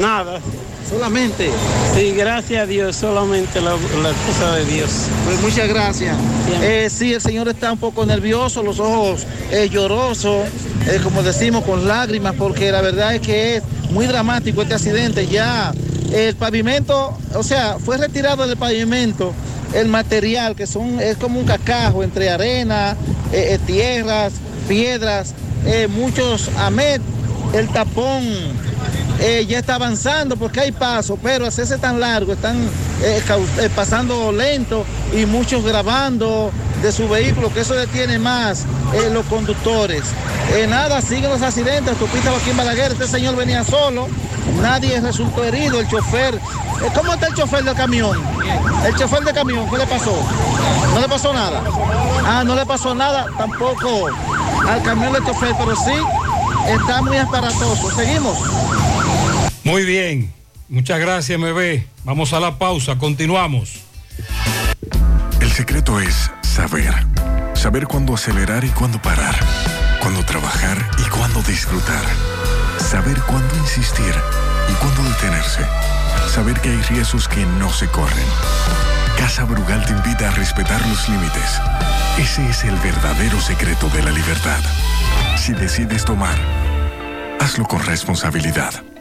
Nada. Solamente. Sí, gracias a Dios, solamente la, la cosa de Dios. Pues muchas gracias. Eh, sí, el señor está un poco nervioso, los ojos eh, llorosos, eh, como decimos, con lágrimas, porque la verdad es que es muy dramático este accidente. Ya el pavimento, o sea, fue retirado del pavimento el material, que son, es como un cacajo entre arena, eh, eh, tierras, piedras, eh, muchos amet, el tapón eh, ya está avanzando porque hay paso, pero hacerse tan largo, están eh, eh, pasando lento y muchos grabando de su vehículo, que eso detiene más los conductores. Nada, siguen los accidentes, autopista Joaquín Balaguer, este señor venía solo, nadie resultó herido, el chofer. ¿Cómo está el chofer del camión? El chofer del camión, ¿qué le pasó? No le pasó nada. Ah, no le pasó nada tampoco al camión del chofer, pero sí está muy aparatoso. Seguimos. Muy bien. Muchas gracias, MB. Vamos a la pausa. Continuamos. El secreto es saber. Saber cuándo acelerar y cuándo parar. Cuándo trabajar y cuándo disfrutar. Saber cuándo insistir y cuándo detenerse. Saber que hay riesgos que no se corren. Casa Brugal te invita a respetar los límites. Ese es el verdadero secreto de la libertad. Si decides tomar, hazlo con responsabilidad.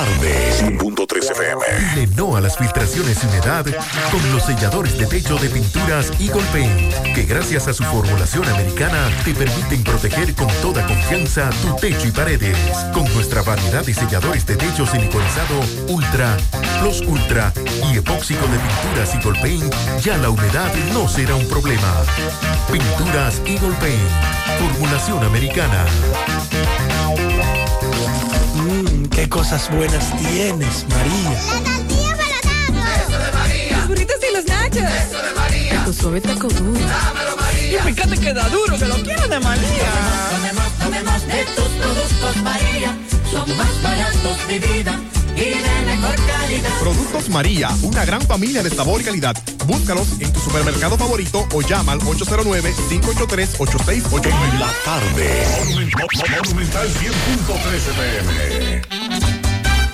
Tarde. 100.3 FM. Dile no a las filtraciones y humedad con los selladores de techo de pinturas Eagle Paint, que gracias a su formulación americana te permiten proteger con toda confianza tu techo y paredes. Con nuestra variedad de selladores de techo siliconizado Ultra, Plus Ultra y epóxico de pinturas Eagle Paint, ya la humedad no será un problema. Pinturas Eagle Paint, formulación americana. Qué cosas buenas tienes, María. La tortilla para Eso de María. Los burritos y los nachos. Eso de María. Tu suave taco duro. Dámelo, María. Y fíjate que da duro, que lo quiero de María. Tomemos, tomemos de tus productos, María. Son más baratos de vida y de mejor calidad. Productos María, una gran familia de sabor y calidad. Búscalos en tu supermercado favorito o llama al 809-583-8689. En la tarde. Monumental 100.13 pm.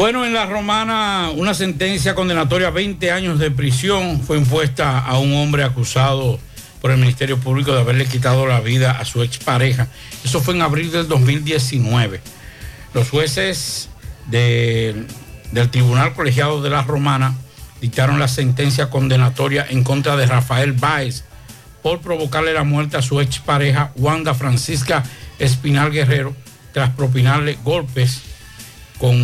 Bueno, en la romana, una sentencia condenatoria a 20 años de prisión fue impuesta a un hombre acusado por el Ministerio Público de haberle quitado la vida a su expareja. Eso fue en abril del 2019. Los jueces de- del Tribunal Colegiado de la Romana dictaron la sentencia condenatoria en contra de Rafael Báez por provocarle la muerte a su expareja Wanda Francisca Espinal Guerrero tras propinarle golpes con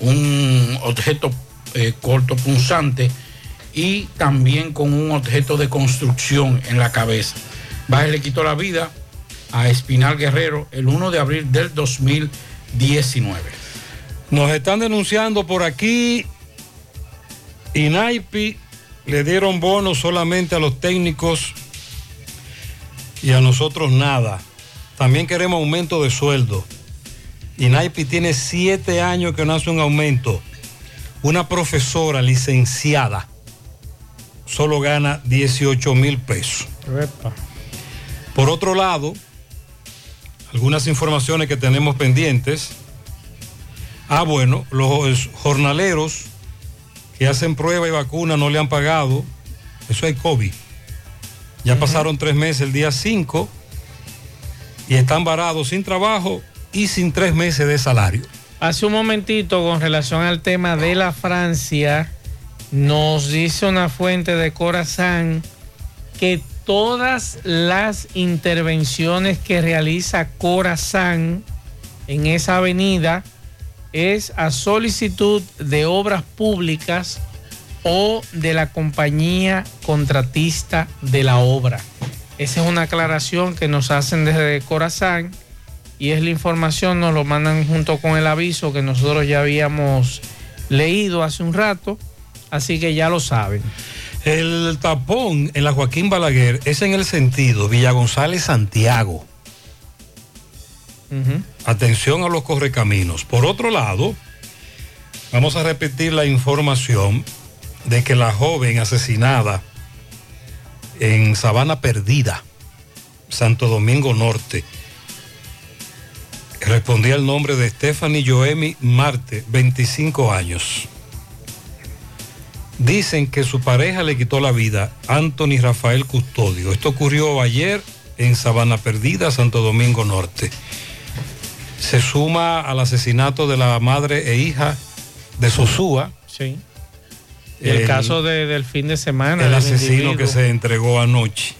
un objeto eh, corto punzante y también con un objeto de construcción en la cabeza. Báez le quitó la vida a Espinal Guerrero el 1 de abril del 2019. Nos están denunciando por aquí. INAIPI le dieron bonos solamente a los técnicos y a nosotros nada. También queremos aumento de sueldo. INAIPI tiene siete años que no hace un aumento. Una profesora licenciada solo gana 18 mil pesos. Por otro lado, algunas informaciones que tenemos pendientes. Ah, bueno, los jornaleros que hacen prueba y vacuna no le han pagado. Eso hay COVID. Ya pasaron tres meses el día 5 y están varados sin trabajo y sin tres meses de salario. Hace un momentito, con relación al tema de la Francia, nos dice una fuente de Corazán que todas las intervenciones que realiza Corazán en esa avenida es a solicitud de obras públicas o de la compañía contratista de la obra. Esa es una aclaración que nos hacen desde Corazán y es la información, nos lo mandan junto con el aviso que nosotros ya habíamos leído hace un rato, así que ya lo saben. El tapón en la Joaquín Balaguer es en el sentido Villa González Santiago. Atención a los correcaminos. Por otro lado, vamos a repetir la información de que la joven asesinada en Sabana Perdida, Santo Domingo Norte, respondía el nombre de Stephanie Joemi Marte, 25 años. Dicen que su pareja le quitó la vida, Anthony Rafael Custodio. Esto ocurrió ayer en Sabana Perdida, Santo Domingo Norte. Se suma al asesinato de la madre e hija de Sosúa. Sí. El, caso de- del fin de semana. El asesino individuo que se entregó anoche.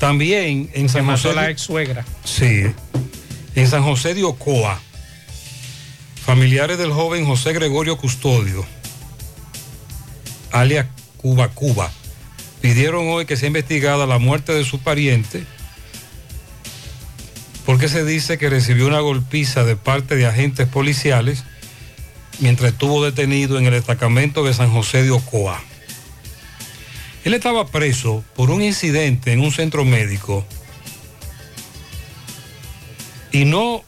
También en que San mató José. a la ex suegra. Sí. En San José de Ocoa, familiares del joven José Gregorio Custodio, alias Cuba Cuba, pidieron hoy que sea investigada la muerte de su pariente porque se dice que recibió una golpiza de parte de agentes policiales mientras estuvo detenido en el destacamento de San José de Ocoa. Él estaba preso por un incidente en un centro médico y no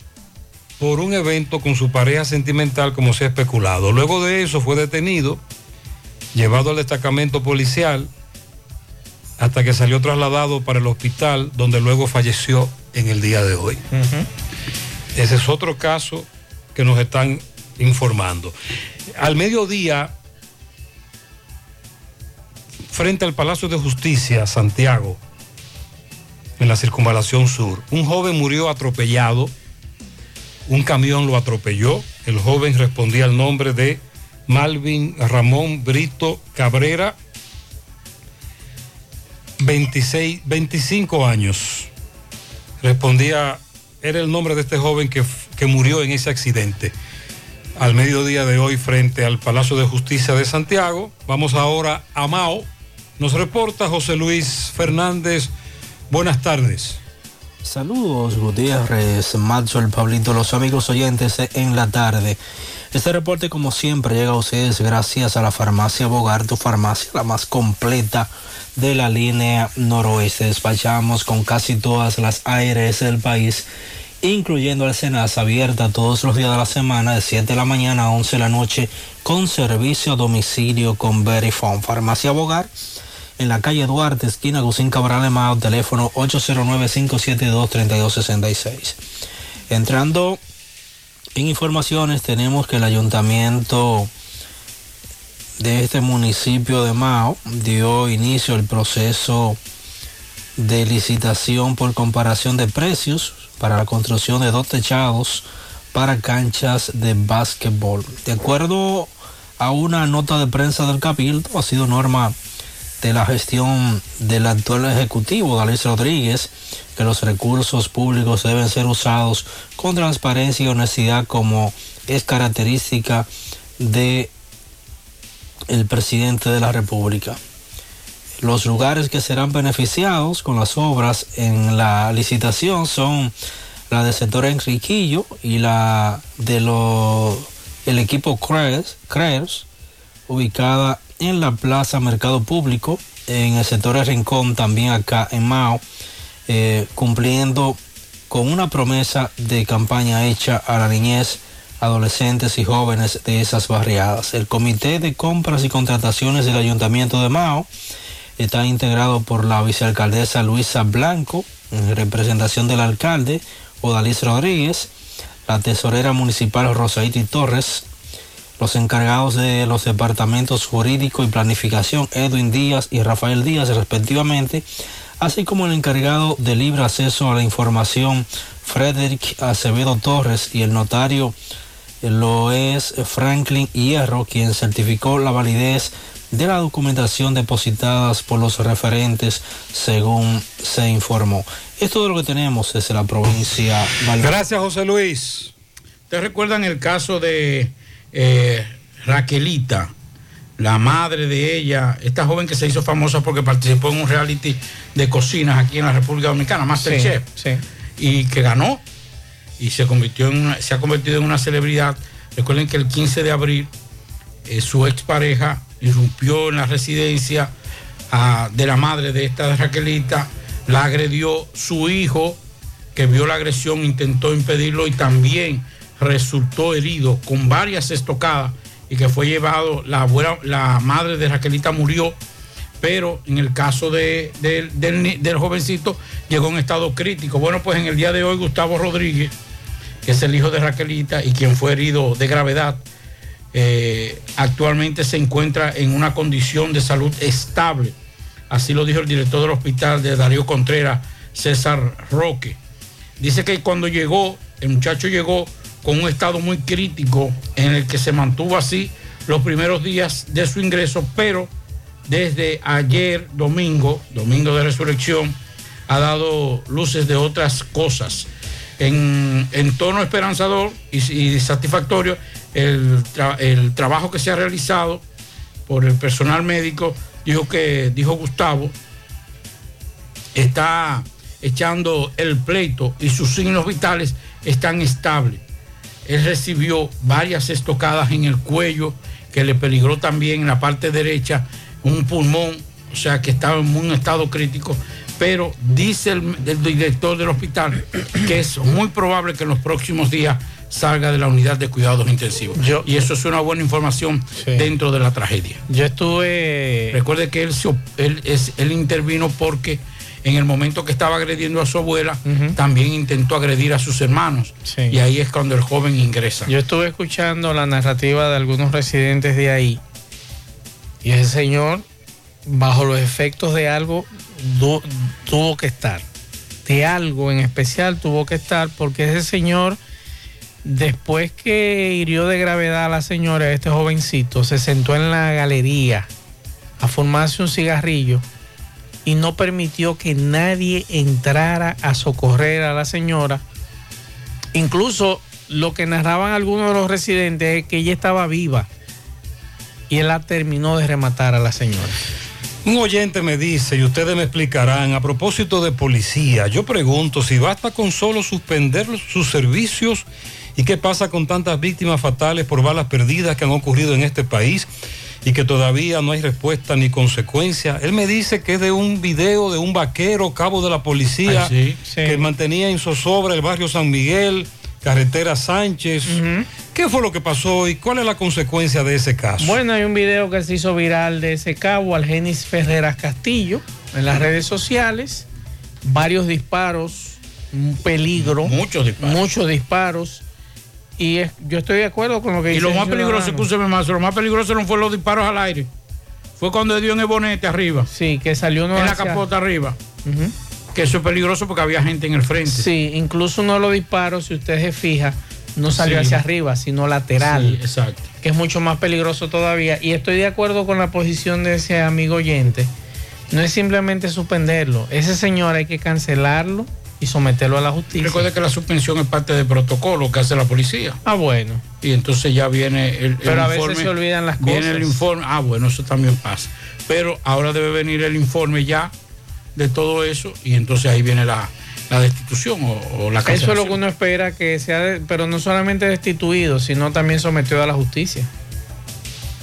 por un evento con su pareja sentimental como se ha especulado. Luego de eso fue detenido, llevado al destacamento policial hasta que salió trasladado para el hospital donde luego falleció en el día de hoy. Ese es otro caso que nos están informando. Al mediodía, frente al Palacio de Justicia, Santiago, en la circunvalación sur, un joven murió atropellado, un camión lo atropelló, el joven respondía al nombre de Malvin Ramón Brito Cabrera, 26, 25 años. Respondía era el nombre de este joven que, que murió en ese accidente. Al mediodía de hoy frente al Palacio de Justicia de Santiago. Vamos ahora a Mao. Nos reporta José Luis Fernández. Buenas tardes. Saludos Gutiérrez, Macho, el Pablito, los amigos oyentes en la tarde. Este reporte como siempre llega a ustedes gracias a la farmacia Bogar, tu farmacia la más completa de la línea noroeste. Despachamos con casi todas las ARS del país, incluyendo el Senas abierta todos los días de la semana de 7 de la mañana a 11 de la noche con servicio a domicilio con Verifone. Farmacia Bogar en la calle Duarte, esquina Gusín Cabral de Mao, teléfono 809-572-3266. Entrando en informaciones, tenemos que el ayuntamiento de este municipio de Mao dio inicio al proceso de licitación por comparación de precios para la construcción de dos techados para canchas de básquetbol. De acuerdo a una nota de prensa del Cabildo, ha sido norma de la gestión del actual ejecutivo, Dalís Rodríguez, que los recursos públicos deben ser usados con transparencia y honestidad como es característica de el presidente de la República. Los lugares que serán beneficiados con las obras en la licitación son la del sector Enriquillo y la de el equipo Creers ubicada en la Plaza Mercado Público, en el sector de Rincón, también acá en Mao, eh, cumpliendo con una promesa de campaña hecha a la niñez, adolescentes y jóvenes de esas barriadas. El Comité de Compras y Contrataciones del Ayuntamiento de Mao está integrado por la vicealcaldesa Luisa Blanco, en representación del alcalde Odalis Rodríguez, la tesorera municipal Rosaiti Torres, los encargados de los departamentos jurídico y planificación, Edwin Díaz y Rafael Díaz, respectivamente, así como el encargado de libre acceso a la información, Frederick Acevedo Torres, y el notario lo es Franklin Hierro, quien certificó la validez de la documentación depositadas por los referentes, según se informó. Esto es lo que tenemos desde la provincia. Gracias, José Luis. ¿Te recuerdan el caso de eh, Raquelita, la madre de ella, esta joven que se hizo famosa porque participó en un reality de cocinas aquí en la República Dominicana, Masterchef, y que ganó y se convirtió en una- se ha convertido en una celebridad. Recuerden que el 15 de abril eh, su expareja irrumpió en la residencia ah, de la madre de esta Raquelita, la agredió su hijo, que vio la agresión, intentó impedirlo y también resultó herido con varias estocadas y que fue llevado, la, abuela- la madre de Raquelita murió, pero en el caso de- de- del, del jovencito llegó en estado crítico. Bueno, pues en el día de hoy Gustavo Rodríguez, que es el hijo de Raquelita y quien fue herido de gravedad, eh, actualmente se encuentra en una condición de salud estable. Así lo dijo el director del hospital de Darío Contreras, César Roque. Dice que cuando llegó, el muchacho llegó con un estado muy crítico en el que se mantuvo así los primeros días de su ingreso, pero desde ayer domingo, domingo de resurrección, ha dado luces de otras cosas. En, en tono esperanzador y, satisfactorio, el, el trabajo que se ha realizado por el personal médico, dijo que, dijo Gustavo, está echando el pleito y sus signos vitales están estables. Él recibió varias estocadas en el cuello que le peligró también en la parte derecha un pulmón, o sea que estaba en un estado crítico. Pero dice el, el director del hospital que es muy probable que en los próximos días salga de la unidad de cuidados intensivos. y eso es una buena información dentro de la tragedia. Yo estuve. Recuerde que él, él, él intervino porque en el momento que estaba agrediendo a su abuela, también intentó agredir a sus hermanos. Y ahí es cuando el joven ingresa. Yo estuve escuchando la narrativa de algunos residentes de ahí y ese señor, bajo los efectos de algo, tuvo que estar. De algo en especial tuvo que estar porque ese señor, después que hirió de gravedad a la señora, este jovencito, se sentó en la galería a formarse un cigarrillo y no permitió que nadie entrara a socorrer a la señora Incluso lo que narraban algunos de los residentes es que ella estaba viva y él la terminó de rematar a la señora. Un oyente me dice, y ustedes me explicarán, a propósito de policía, yo pregunto si basta con solo suspender sus servicios y qué pasa con tantas víctimas fatales por balas perdidas que han ocurrido en este país y que todavía no hay respuesta ni consecuencia. Él me dice que es de un video de un vaquero, cabo de la policía, Ay, sí. que mantenía en zozobra el barrio San Miguel, carretera Sánchez. ¿Qué fue lo que pasó y cuál es la consecuencia de ese caso? Bueno, hay un video que se hizo viral de ese cabo, Algenis Ferreras Castillo, en las redes sociales. Varios disparos, un peligro. Muchos disparos. Muchos disparos. Y es- yo estoy de acuerdo con lo que Y dice lo el más peligroso, escúcheme más, lo más peligroso no fue los disparos al aire. Fue cuando dio en el bonete arriba. Sí, que salió uno En la capota arriba. Que eso es peligroso porque había gente en el frente. Sí, incluso uno de los disparos, si usted se fija, no salió Sí. hacia arriba, sino lateral. Sí, exacto. Que es mucho más peligroso todavía. Y estoy de acuerdo con la posición de ese amigo oyente. No es simplemente suspenderlo. Ese señor hay que cancelarlo y someterlo a la justicia. Recuerde que la suspensión es parte del protocolo que hace la policía. Ah, bueno. Y entonces ya viene el, el Pero a veces se olvidan las Viene cosas. el informe. Ah, bueno, eso también pasa. Pero ahora debe venir el informe ya de todo eso y entonces ahí viene la, la destitución o, o la Eso es lo cancelación. que uno espera que sea, pero no solamente destituido, sino también sometido a la justicia.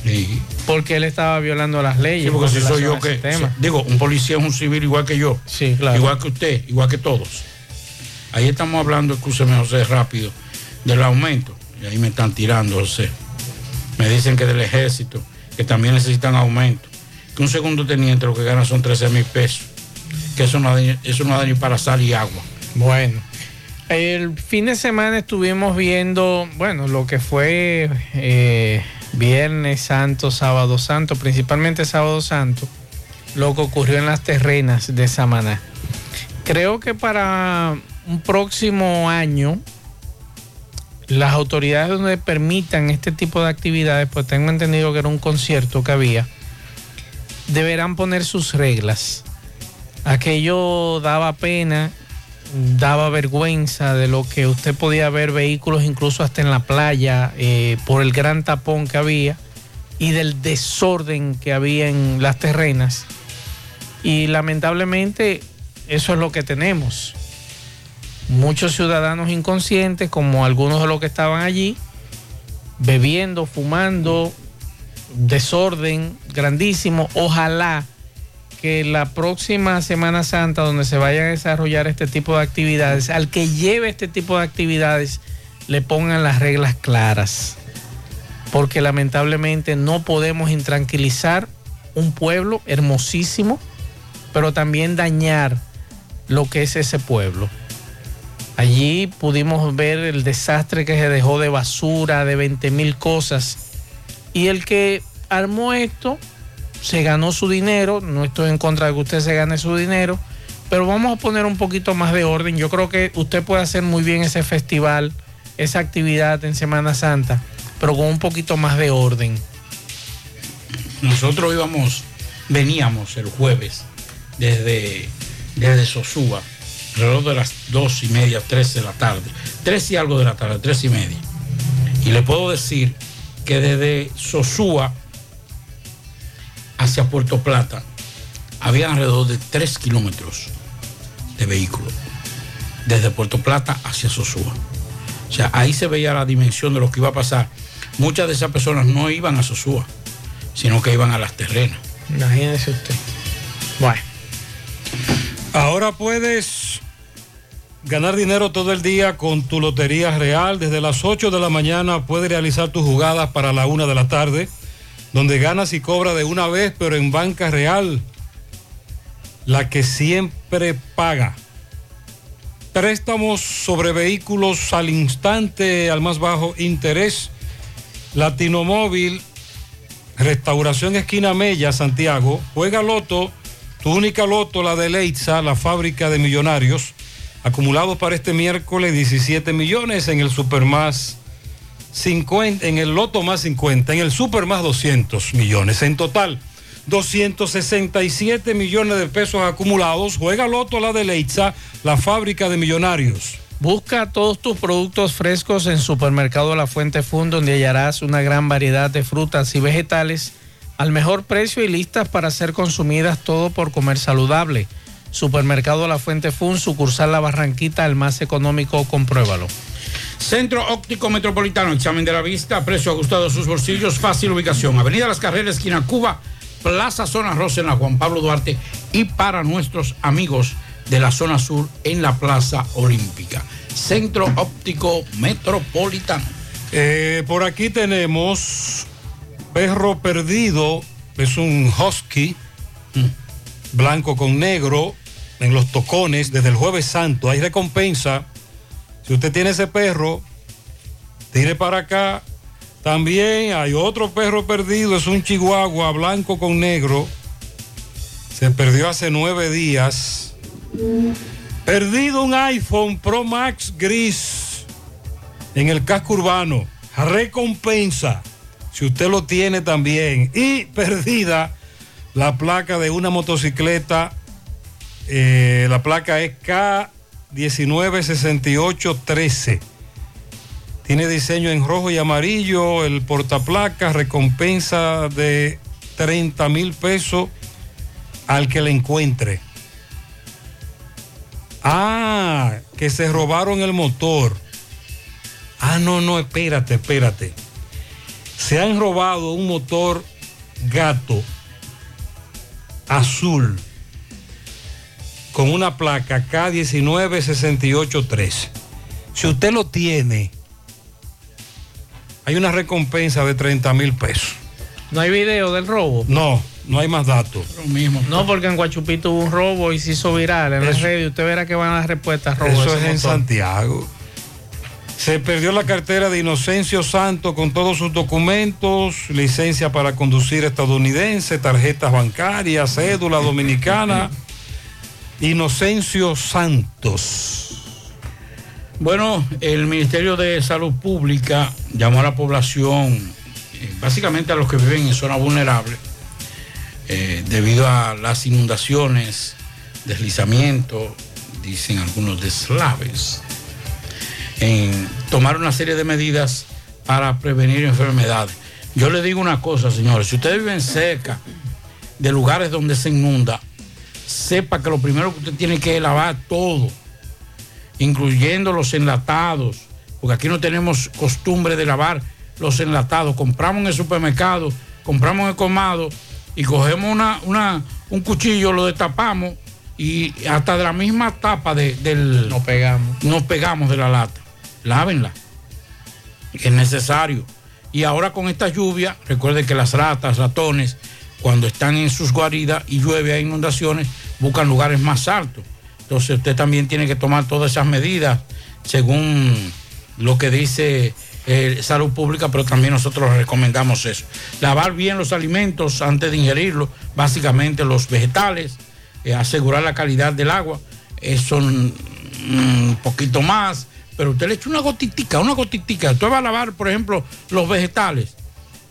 Sí. Porque él estaba violando las leyes. Sí, porque si soy yo que. digo, un policía es un civil igual que yo. Sí, claro. Igual que usted, igual que todos. Ahí estamos hablando, escúcheme, José, rápido, del aumento. Y ahí me están tirando, José. Me dicen que del ejército, que también necesitan aumento. Que un segundo teniente lo que gana son 13 mil pesos. Que eso no, eso no da ni para sal y agua. Bueno. El fin de semana estuvimos viendo, bueno, lo que fue eh, Viernes Santo, Sábado Santo, principalmente Sábado Santo, lo que ocurrió en las terrenas de Samaná. Creo que para un próximo año, las autoridades donde permitan este tipo de actividades, pues tengo entendido que era un concierto que había, deberán poner sus reglas. Aquello daba pena, daba vergüenza de lo que usted podía ver vehículos incluso hasta en la playa eh, por el gran tapón que había y del desorden que había en las terrenas. Y lamentablemente eso es lo que tenemos. Muchos ciudadanos inconscientes, como algunos de los que estaban allí, bebiendo, fumando, desorden grandísimo. Ojalá que la próxima Semana Santa, donde se vayan a desarrollar este tipo de actividades, al que lleve este tipo de actividades, le pongan las reglas claras. Porque lamentablemente no podemos intranquilizar un pueblo hermosísimo, pero también dañar lo que es ese pueblo. Allí pudimos ver el desastre que se dejó de basura, de 20 mil cosas. Y el que armó esto se ganó su dinero. No estoy en contra de que usted se gane su dinero. Pero vamos a poner un poquito más de orden. Yo creo que usted puede hacer muy bien ese festival, esa actividad en Semana Santa, pero con un poquito más de orden. Nosotros íbamos, veníamos el jueves desde, desde Sosúa, alrededor de las dos y media, tres de la tarde, tres y algo de la tarde, tres y media. Y le puedo decir que desde Sosúa hacia Puerto Plata había alrededor de tres kilómetros de vehículos, desde Puerto Plata hacia Sosúa. O sea, ahí se veía la dimensión de lo que iba a pasar. Muchas de esas personas no iban a Sosúa, sino que iban a las terrenas. Imagínese usted. Bueno. Ahora puedes ganar dinero todo el día con tu Lotería Real. Desde las 8 de la mañana puedes realizar tus jugadas para la 1 de la tarde, donde ganas y cobras de una vez, pero en banca real, la que siempre paga. Préstamos sobre vehículos al instante, al más bajo interés. Latinomóvil, Restauración Esquina Mella, Santiago. Juega Loto, tu única Loto, la de Leitza, la fábrica de millonarios. Acumulados para este miércoles 17 millones en el Super Más 50, en el Loto más 50, en el Super Más 200 millones. En total, 267 millones de pesos acumulados. Juega Loto, la de Leitza, la fábrica de millonarios. Busca todos tus productos frescos en Supermercado La Fuente Fun, donde hallarás una gran variedad de frutas y vegetales al mejor precio y listas para ser consumidas todo por comer saludable. Supermercado La Fuente Fun, sucursal La Barranquita, el más económico, compruébalo. Centro Óptico Metropolitano, examen de la vista, precio ajustado a sus bolsillos, fácil ubicación. Avenida Las Carreras, esquina Cuba, Plaza Zona Rosa en la Juan Pablo Duarte y para nuestros amigos de la zona sur en la Plaza Olímpica. Centro Óptico Metropolitano. Eh, por aquí tenemos Perro Perdido, es un husky blanco con negro en los tocones desde el jueves santo. Hay recompensa. Si usted tiene ese perro, tire para acá. También hay otro perro perdido, es un chihuahua blanco con negro. Se perdió hace nueve días. Perdido un iPhone Pro Max gris en el casco urbano. Recompensa. Si usted lo tiene también. Y perdida la placa de una motocicleta. eh, la placa es K196813. Tiene diseño en rojo y amarillo. El portaplaca recompensa de 30 mil pesos al que le encuentre. Ah, que se robaron el motor. Ah, no, no, espérate, espérate. Se han robado un motor gato azul con una placa K196813. Si usted lo tiene, hay una recompensa de 30 mil pesos. ¿No hay video del robo? No, no hay más datos. Lo mismo. No, porque en Guachupito hubo un robo y se hizo viral en las redes. Usted verá que van las respuestas robo. Eso es en. Santiago. Se perdió la cartera de Inocencio Santo con todos sus documentos, licencia para conducir estadounidense, tarjetas bancarias, cédula dominicana. [laughs] Inocencio Santos. Bueno, el Ministerio de Salud Pública llamó a la población, eh, básicamente a los que viven en zonas vulnerables, eh, debido a las inundaciones, deslizamientos, dicen algunos deslaves, en tomar una serie de medidas para prevenir enfermedades. Yo le digo una cosa, señores, si ustedes viven cerca de lugares donde se inunda, sepa que lo primero que usted tiene que lavar todo incluyendo los enlatados, porque aquí no tenemos costumbre de lavar los enlatados. Compramos en el supermercado, compramos en el colmado y cogemos una, una- un cuchillo, lo destapamos y hasta de la misma tapa de- del... Nos pegamos. Nos pegamos de la lata. Lávenla. Es necesario. Y ahora con esta lluvia, recuerden que las ratas, ratones, cuando están en sus guaridas y llueve, hay inundaciones, buscan lugares más altos. Entonces usted también tiene que tomar todas esas medidas según lo que dice eh, Salud Pública, pero también nosotros recomendamos eso. Lavar bien los alimentos antes de ingerirlos, básicamente los vegetales, eh, asegurar la calidad del agua, eso mm, un poquito más, pero usted le echa una gotitica, una gotitica. Usted va a lavar, por ejemplo, los vegetales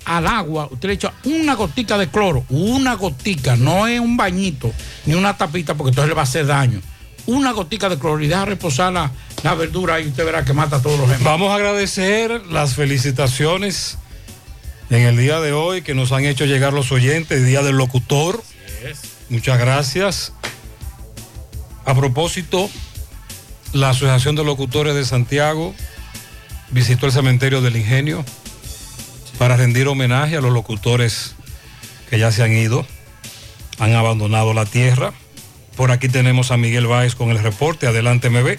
al agua, usted le echa una gotica de cloro, una gotica, no es un bañito, ni una tapita, porque entonces le va a hacer daño. Una gotica de cloro y deja reposar la, la verdura y usted verá que mata a todos los gérmenes. Vamos a agradecer las felicitaciones en el día de hoy que nos han hecho llegar los oyentes, Día del Locutor. Muchas gracias. A propósito, la Asociación de Locutores de Santiago visitó el cementerio del Ingenio para rendir homenaje a los locutores que ya se han ido, han abandonado la tierra. Por aquí tenemos a Miguel Báez con el reporte. Adelante, MB.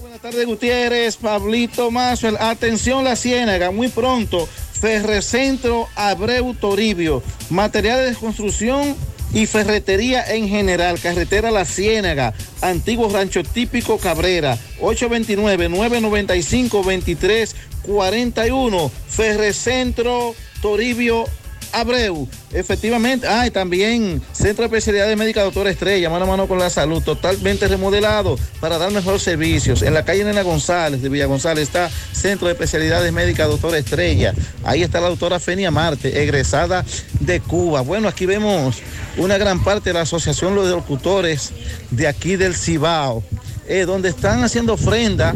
Buenas tardes, Gutiérrez, Pablito Mazo. Atención, la Ciénaga, muy pronto. Ferrecentro Abreu Toribio. Materiales de construcción y ferretería en general. Carretera La Ciénaga. Antiguo Rancho Típico Cabrera. 829-995-2341. Ferrecentro Toribio Abreu, efectivamente, ah, y también Centro de Especialidades Médicas Doctora Estrella, mano a mano con la salud, totalmente remodelado para dar mejores servicios. En la calle Nena González de Villa González está Centro de Especialidades Médicas Doctora Estrella. Ahí está la doctora Fenia Marte, egresada de Cuba. Bueno, aquí vemos una gran parte de la Asociación de Locutores de aquí del Cibao. eh, donde están haciendo ofrenda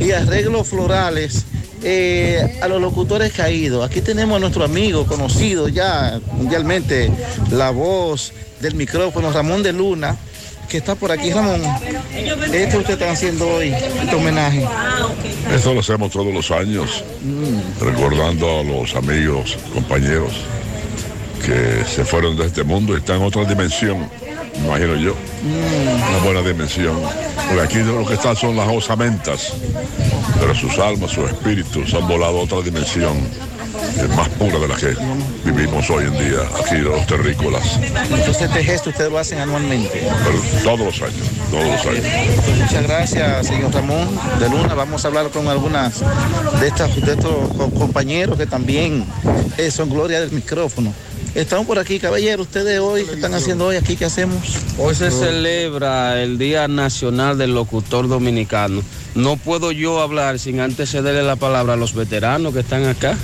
y arreglos florales eh, a los locutores caídos. Aquí tenemos a nuestro amigo conocido ya mundialmente, la voz del micrófono, Ramón de Luna, que está por aquí. Ramón, esto usted está haciendo hoy, este homenaje. Esto lo hacemos todos los años, recordando a los amigos, compañeros que se fueron de este mundo y están en otra dimensión, me imagino yo. Una buena dimensión. Porque aquí lo que están son las osamentas, pero sus almas, sus espíritus han volado a otra dimensión más pura de la que vivimos hoy en día aquí los terrícolas. Entonces este gesto ustedes lo hacen anualmente. Pero todos los años, todos los años. Pues muchas gracias, señor Ramón de Luna. Vamos a hablar con algunas de, estas, de estos co- compañeros que también eh, son gloria del micrófono. Estamos por aquí, caballero. Ustedes hoy, ¿qué están haciendo hoy aquí? ¿Qué hacemos? Hoy se celebra el Día Nacional del Locutor Dominicano. No puedo yo hablar sin antes cederle la palabra a los veteranos que están acá,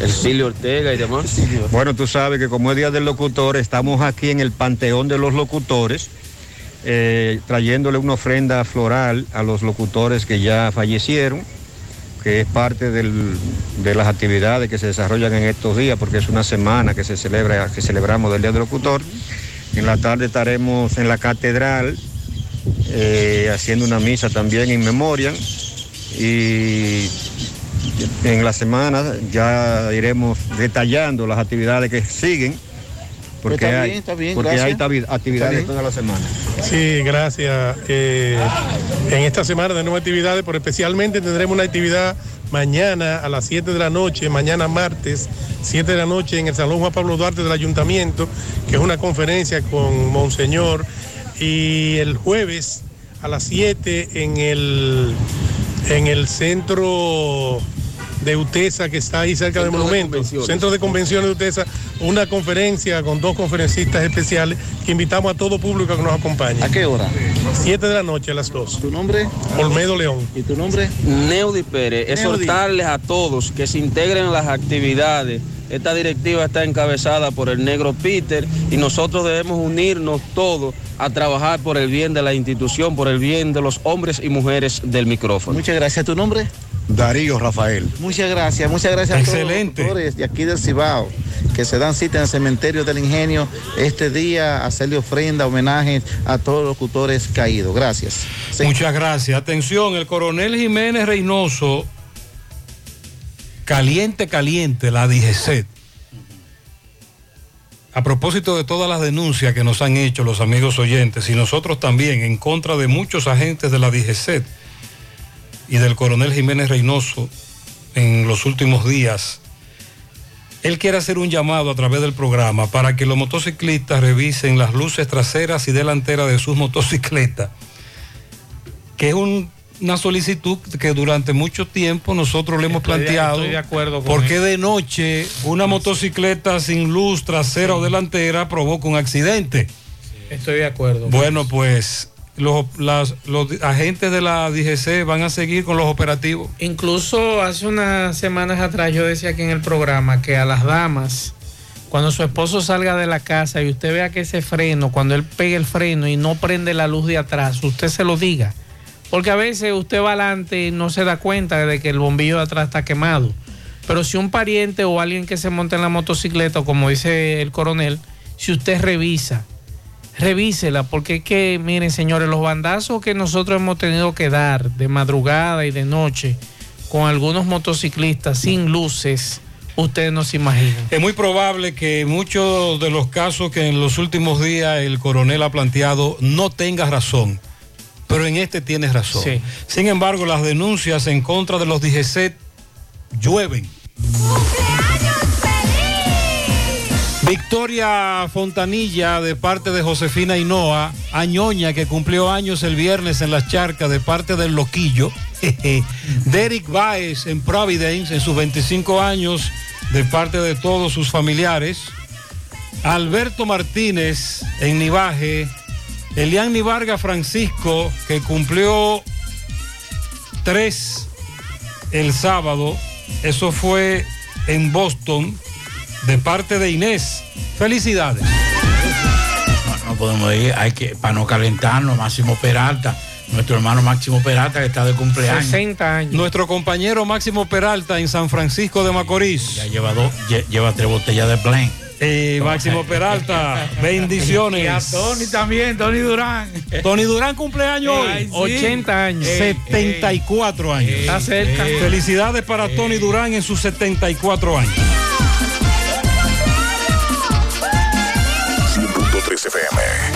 Ercilio Ortega y demás. Bueno, tú sabes que como es Día del Locutor, estamos aquí en el Panteón de los Locutores, eh, trayéndole una ofrenda floral a los locutores que ya fallecieron, que es parte del- de las actividades que se desarrollan en estos días, porque es una semana que se celebra, que celebramos del Día del Locutor. En la tarde estaremos en la catedral eh, haciendo una misa también en memoria y en la semana ya iremos detallando las actividades que siguen porque Está hay, bien, está bien, porque hay actividades Está bien. toda la semana. Sí, gracias. Eh, en esta semana tenemos actividades, pero especialmente tendremos una actividad mañana a las 7 de la noche, mañana martes, 7 de la noche en el Salón Juan Pablo Duarte del Ayuntamiento, que es una conferencia con Monseñor, y el jueves a las 7 en el, en el centro de UTESA que está ahí cerca del de monumento, centro de convenciones de UTESA, una conferencia con dos conferencistas especiales que invitamos a todo público a que nos acompañe. ¿A qué hora? 7 de la noche a las 2. ¿Tu nombre? Olmedo León. ¿Y tu nombre? Neudi Pérez, exhortarles a todos que se integren en las actividades. Esta directiva está encabezada por el negro Peter y nosotros debemos unirnos todos a trabajar por el bien de la institución, por el bien de los hombres y mujeres del micrófono. Muchas gracias. ¿Tu nombre? Darío Rafael. Muchas gracias, muchas gracias a todos los de aquí del Cibao que se dan cita en el cementerio del Ingenio este día a hacerle ofrenda, homenaje a todos los locutores caídos. Gracias. Muchas gracias. Atención, el coronel Jiménez Reynoso, caliente, caliente, la DGCET. A propósito de todas las denuncias que nos han hecho los amigos oyentes y nosotros también en contra de muchos agentes de la DGCET y del coronel Jiménez Reynoso en los últimos días, él quiere hacer un llamado a través del programa para que los motociclistas revisen las luces traseras y delanteras de sus motocicletas que es un- una solicitud que durante mucho tiempo nosotros le hemos Estoy de- planteado. estoy de acuerdo con ¿Por qué eso. de noche una motocicleta sin luz trasera o delantera provoca un accidente? Estoy de acuerdo. Bueno, pues los, las- los agentes de la DGC van a seguir con los operativos. Incluso hace unas semanas atrás yo decía aquí en el programa que a las damas, cuando su esposo salga de la casa y usted vea que ese freno, cuando él pegue el freno y no prende la luz de atrás, usted se lo diga. Porque a veces usted va adelante y no se da cuenta de que el bombillo de atrás está quemado. Pero si un pariente o alguien que se monta en la motocicleta, como dice el coronel, si usted revisa, revísela, porque es que, miren señores, los bandazos que nosotros hemos tenido que dar de madrugada y de noche con algunos motociclistas sin luces, ustedes no se imaginan. Es muy probable que muchos de los casos que en los últimos días el coronel ha planteado no tenga razón, pero en este tienes razón. Sí. Sin embargo, las denuncias en contra de los DGC llueven. Victoria Fontanilla de parte de Josefina Hinoa, Añoña que cumplió años el viernes en las charcas de parte del Loquillo, Derek Baez en Providence en sus 25 años de parte de todos sus familiares, Alberto Martínez en Nivaje, Elian Vargas Francisco que cumplió tres el sábado, eso fue en Boston de parte de Inés. Felicidades. No, no podemos ir, hay que, para no calentarnos, Máximo Peralta, nuestro hermano Máximo Peralta que está de cumpleaños. 60 años. Nuestro compañero Máximo Peralta en San Francisco de Macorís. Ya lleva, dos, lle- lleva tres botellas de Plain. Eh, Máximo Peralta, bendiciones. Y a Tony también, Tony Durán. Tony Durán cumpleaños hoy. Ay, sí. 80 años. 74 años. Está cerca. Felicidades para Tony Durán en sus 74 años. 100.3 FM.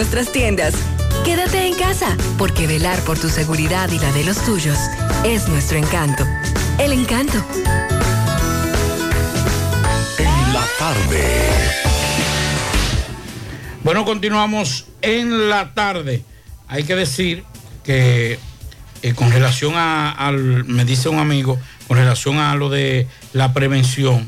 nuestras tiendas. Quédate en casa, porque velar por tu seguridad y la de los tuyos es nuestro encanto. El encanto. En la tarde. Bueno, continuamos en la tarde. Hay que decir que eh, con relación a, al, me dice un amigo, con relación a lo de la prevención,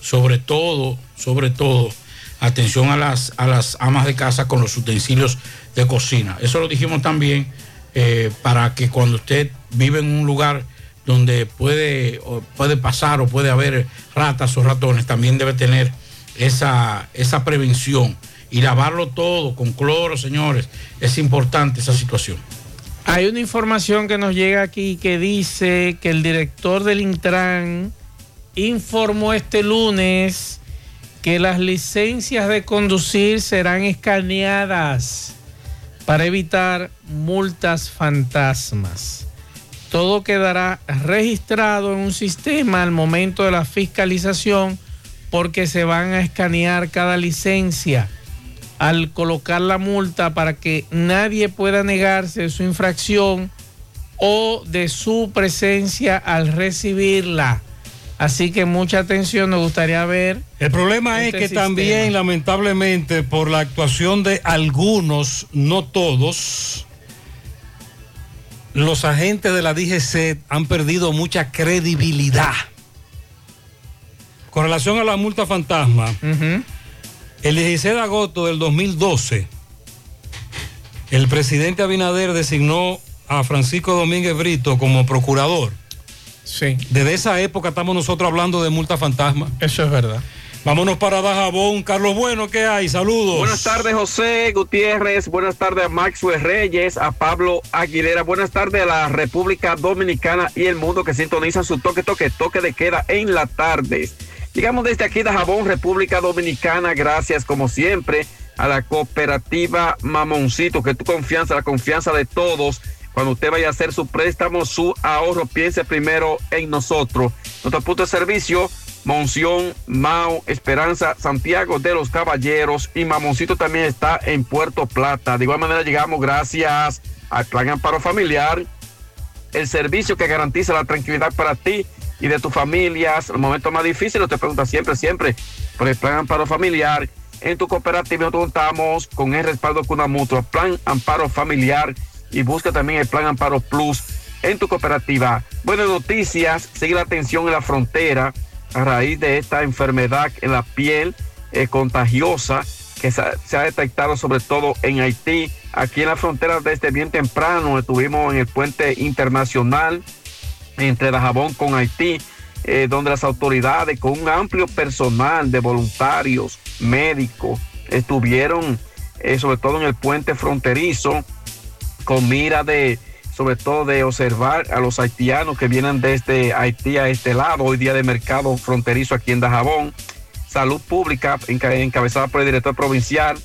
sobre todo, sobre todo, atención a las, a las amas de casa con los utensilios de cocina. Eso lo dijimos también eh, para que cuando usted vive en un lugar donde puede, puede pasar o puede haber ratas o ratones, también debe tener esa, esa prevención y lavarlo todo con cloro, señores. Es importante esa situación. Hay una información que nos llega aquí que dice que el director del Intran informó este lunes que las licencias de conducir serán escaneadas para evitar multas fantasmas. Todo quedará registrado en un sistema al momento de la fiscalización porque se van a escanear cada licencia al colocar la multa para que nadie pueda negarse de su infracción o de su presencia al recibirla. Así que mucha atención, nos gustaría ver. El problema este es que sistema. también, lamentablemente, por la actuación de algunos, no todos, los agentes de la DGC han perdido mucha credibilidad. Con relación a la multa fantasma, el 16 de agosto del 2012, el presidente Abinader designó a Francisco Domínguez Brito como procurador. Sí. Desde esa época estamos nosotros hablando de multa fantasma. Eso es verdad. Vámonos para Dajabón. Carlos Bueno, ¿qué hay? Saludos. Buenas tardes, José Gutiérrez. Buenas tardes a Maxwell Reyes, a Pablo Aguilera. Buenas tardes a la República Dominicana y el mundo que sintoniza su toque, toque, toque de queda en la tarde. Llegamos desde aquí de Jabón, República Dominicana. Gracias, como siempre, a la cooperativa Mamoncito, que tu confianza, la confianza de todos. Cuando usted vaya a hacer su préstamo, su ahorro, piense primero en nosotros. Nuestro punto de servicio, Monción, Mao, Esperanza, Santiago de los Caballeros y Mamoncito también está en Puerto Plata. De igual manera llegamos gracias al Plan Amparo Familiar, el servicio que garantiza la tranquilidad para ti y de tus familias. El momento más difícil, te pregunta siempre, siempre por el Plan Amparo Familiar. En tu cooperativa nosotros contamos con el respaldo de una mutua, Plan Amparo Familiar y busca también el Plan Amparo Plus en tu cooperativa. Buenas noticias, sigue la atención en la frontera a raíz de esta enfermedad en la piel eh, contagiosa que se, se ha detectado sobre todo en Haití. Aquí en la frontera desde bien temprano estuvimos en el puente internacional entre Dajabón con Haití, eh, donde las autoridades con un amplio personal de voluntarios, médicos, estuvieron eh, sobre todo en el puente fronterizo con mira de sobre todo de observar a los haitianos que vienen desde Haití a este lado, hoy día de mercado fronterizo aquí en Dajabón. Salud Pública, enca- encabezada por el director provincial,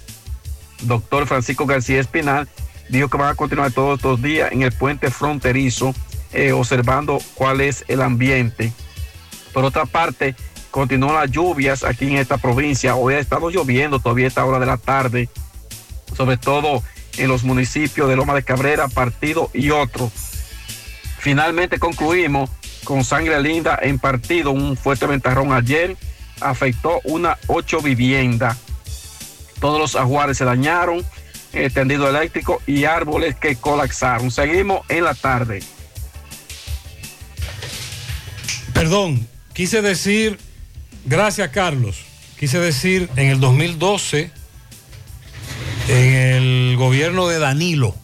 doctor Francisco García Espinal, dijo que van a continuar todos estos días en el puente fronterizo, eh, observando cuál es el ambiente. Por otra parte, continúan las lluvias aquí en esta provincia. Hoy ha estado lloviendo todavía esta hora de la tarde, sobre todo en los municipios de Loma de Cabrera, Partido y otros. Finalmente concluimos con sangre linda en partido. Un fuerte ventarrón ayer afectó una ocho viviendas. Todos los ajuares se dañaron, eh, tendido eléctrico y árboles que colapsaron. Seguimos en la tarde. Perdón, quise decir, gracias Carlos, quise decir en el 2012, en el gobierno de Danilo.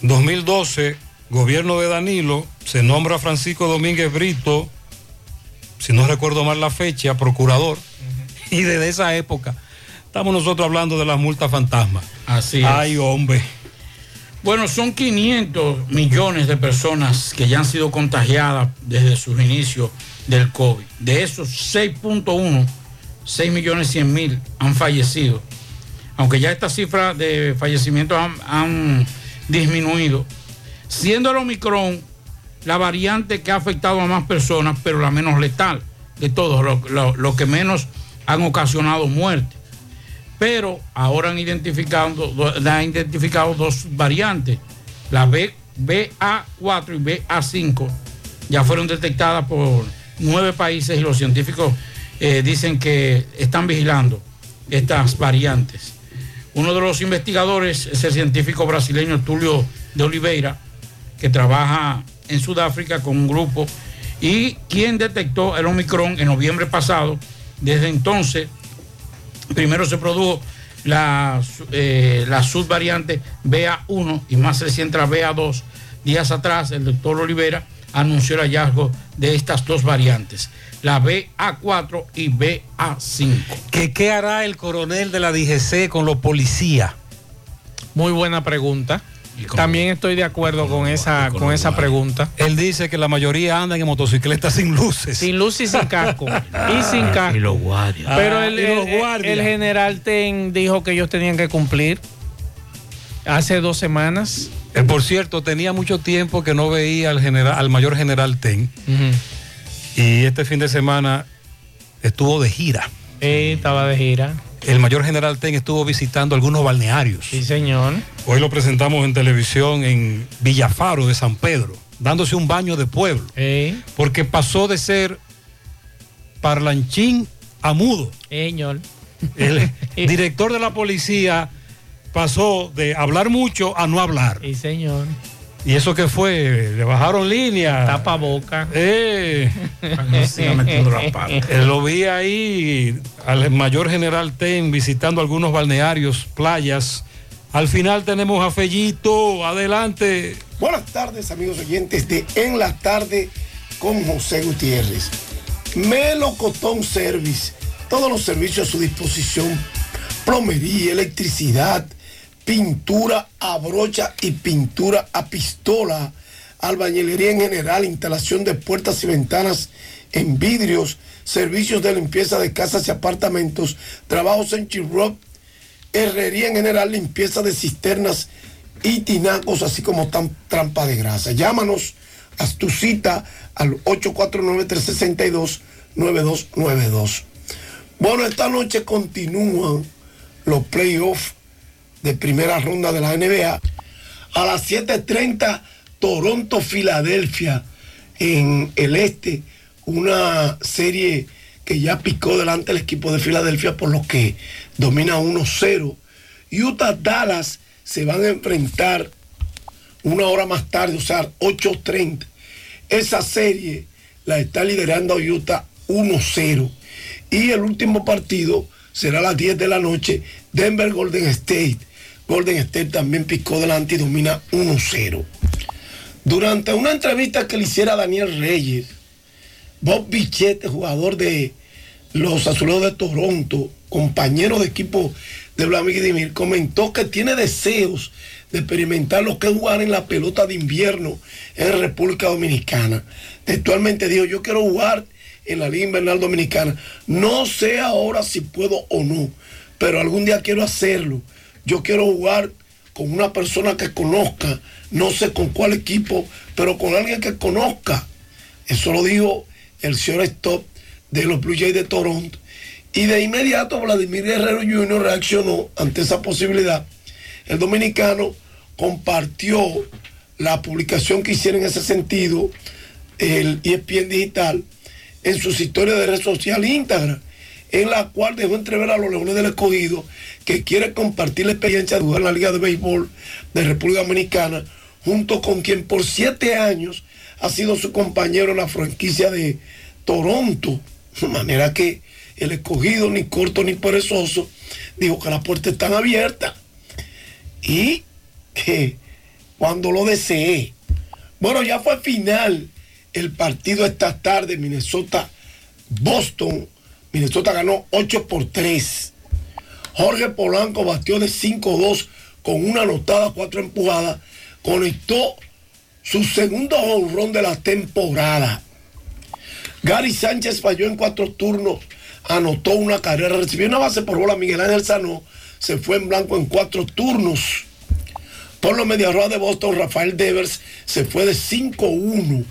2012, gobierno de Danilo, se nombra Francisco Domínguez Brito, si no recuerdo mal la fecha, procurador. Y desde esa época estamos nosotros hablando de las multas fantasmas. Así es. Ay, hombre. Bueno, son 500 millones de personas que ya han sido contagiadas desde sus inicios del COVID. De esos 6.1, 6 millones 100 mil han fallecido. Aunque ya estas cifras de fallecimientos han, disminuido. Siendo el Omicron la variante que ha afectado a más personas, pero la menos letal de todos, lo, que menos han ocasionado muerte pero ahora han identificado, do- han identificado dos variantes, la B, BA4 y BA5, ya fueron detectadas por nueve países y los científicos eh, dicen que están vigilando estas variantes. Uno de los investigadores es el científico brasileño Tulio de Oliveira, que trabaja en Sudáfrica con un grupo y quien detectó el Omicron en noviembre pasado. Desde entonces, primero se produjo la, eh, subvariante BA1 y más reciente la BA2. Días atrás, el doctor Olivera anunció el hallazgo de estas dos variantes, la BA4 y BA5. ¿Qué, qué hará el coronel de la DGC con los policías? Muy buena pregunta. También estoy de acuerdo con esa, con esa pregunta. Él dice que la mayoría andan en motocicletas sin luces. Sin luz y sin casco. [laughs] y sin casco. Y los guardias. Pero Ah, el, el general Ten dijo que ellos tenían que cumplir hace dos semanas. Eh, por cierto, tenía mucho tiempo que no veía al, general, al mayor general Ten. Y este fin de semana estuvo de gira. Sí, estaba de gira. El mayor general Ten estuvo visitando algunos balnearios. Sí, señor. Hoy lo presentamos en televisión en Villafaro de San Pedro, dándose un baño de pueblo. Porque pasó de ser parlanchín a mudo. Señor. El [laughs] director de la policía pasó de hablar mucho a no hablar. Sí, señor. ¿Y eso qué fue? Le bajaron línea. Tapa boca. Eh. Eh, Lo vi ahí al mayor general Ten visitando algunos balnearios, playas. Al final tenemos a Fellito. Adelante. Buenas tardes, amigos oyentes de En la Tarde con José Gutiérrez. Melocotón Service, todos los servicios a su disposición, plomería, electricidad, pintura a brocha y pintura a pistola, albañilería en general, instalación de puertas y ventanas en vidrios, servicios de limpieza de casas y apartamentos, trabajos en chirrop, herrería en general, limpieza de cisternas y tinacos, así como tam- trampa de grasa. Llámanos, haz tu cita al 849-362-9292. Bueno, esta noche continúan los playoffs de primera ronda de la NBA. A las 7.30, Toronto, Filadelfia, en el este, una serie que ya picó delante el equipo de Filadelfia, por lo que domina 1-0. Utah, Dallas se van a enfrentar una hora más tarde, o sea, 8.30. Esa serie la está liderando Utah 1-0. Y el último partido será a las 10 de la noche, Denver Golden State. Golden State también picó delante y domina 1-0. Durante una entrevista que le hiciera Daniel Reyes, Bob Bichette, jugador de los Azulejos de Toronto, compañero de equipo de Vladimir, comentó que tiene deseos de experimentar lo que es jugar en la pelota de invierno en República Dominicana. Textualmente dijo, yo quiero jugar en la Liga Invernal Dominicana. No sé ahora si puedo o no, pero algún día quiero hacerlo. Yo quiero jugar con una persona que conozca, no sé con cuál equipo, pero con alguien que conozca. Eso lo dijo el señor Stop de los Blue Jays de Toronto. Y de inmediato Vladimir Guerrero Jr. reaccionó ante esa posibilidad. El dominicano compartió la publicación que hicieron en ese sentido, el ESPN Digital, en sus historias de red social íntegra, en la cual dejó entrever a los Leones del Escogido que quiere compartir la experiencia de jugar en la Liga de Béisbol de República Dominicana, junto con quien por siete años ha sido su compañero en la franquicia de Toronto. De manera que el escogido, ni corto ni perezoso, dijo que las puertas están abiertas y que cuando lo desee. Bueno, ya fue final el partido esta tarde, Minnesota-Boston. Minnesota ganó 8 por 3. Jorge Polanco batió de 5-2 con una anotada, cuatro empujadas. Conectó su segundo home run de la temporada. Gary Sánchez falló en cuatro turnos, anotó una carrera, recibió una base por bola. Miguel Ángel Sanó se fue en blanco en cuatro turnos. Por los Mediarrojas de Boston, Rafael Devers se fue de 5-1.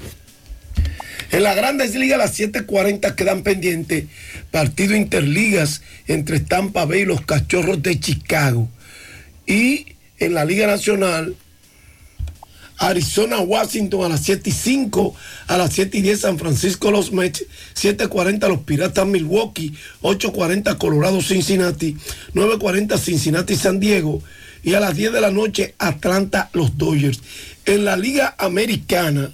En las grandes ligas, las 7:40 quedan pendientes partido interligas entre Tampa Bay y los Cachorros de Chicago. Y en la Liga Nacional, Arizona, Washington a las 7 y 5, a las 7 y 10 San Francisco, los Mets, 7.40 los Piratas Milwaukee, 8.40 Colorado, Cincinnati, 9.40 Cincinnati, San Diego y a las 10 de la noche Atlanta, los Dodgers. En la Liga Americana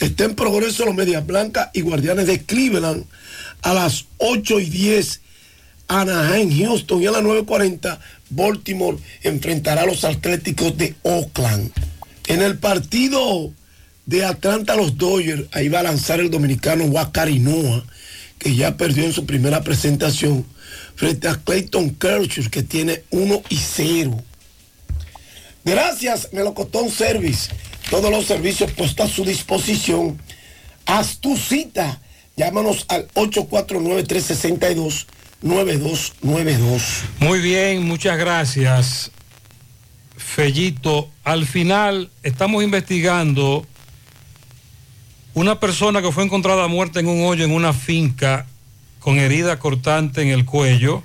está en progreso los Medias Blancas y Guardianes de Cleveland a las 8 y 10 Anaheim, Houston y a las 9.40 Baltimore enfrentará a los Atléticos de Oakland. En el partido de Atlanta los Dodgers, ahí va a lanzar el dominicano Wacarinoa, que ya perdió en su primera presentación, frente a Clayton Kershaw, que tiene 1 y 0. Gracias, Melocotón Service. Todos los servicios puestos a su disposición. Haz tu cita. Llámanos al 849-362-9292. Muy bien, muchas gracias. Fellito, al final estamos investigando una persona que fue encontrada muerta en un hoyo en una finca con herida cortante en el cuello,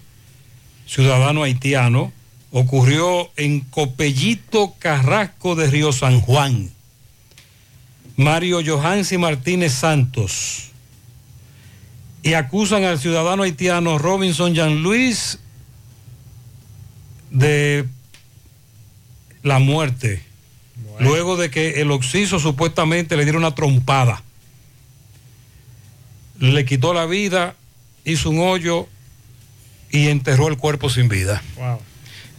ciudadano haitiano, ocurrió en Copellito Carrasco de Río San Juan. Mario Johansi Martínez Santos. Y acusan al ciudadano haitiano Robinson Jean Luis de la muerte, luego de que el oxiso supuestamente le diera una trompada. Le quitó la vida, hizo un hoyo y enterró el cuerpo sin vida.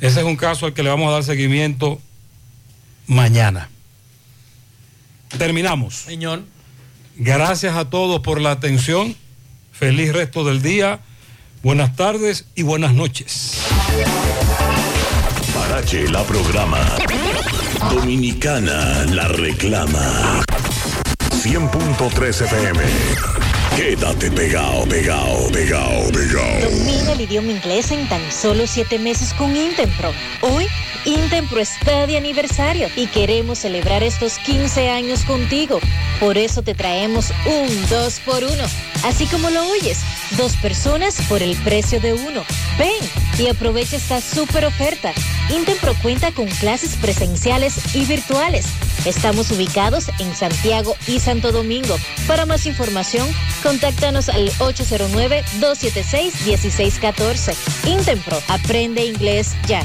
Ese es un caso al que le vamos a dar seguimiento mañana. Terminamos. Señor. Gracias a todos por la atención. Feliz resto del día. Buenas tardes y buenas noches. Parache la programa. Dominicana la reclama. 100.3 FM. Quédate pegado, pegado, pegado, pegado. Domina el idioma inglés en tan solo siete meses con Intempro. Hoy, Intempro está de aniversario y queremos celebrar estos 15 años contigo. Por eso te traemos un 2 por 1 Así como lo oyes, dos personas por el precio de uno. Ven y aprovecha esta super oferta. Intempro cuenta con clases presenciales y virtuales. Estamos ubicados en Santiago y Santo Domingo. Para más información, contáctanos al 809-276-1614. Intempro, aprende inglés ya.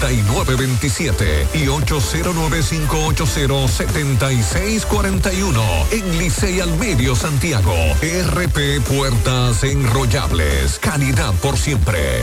829-979-9927 y 809-580-7641 en Licey al Medio Santiago. RP Puertas Enrollables. Calidad por siempre.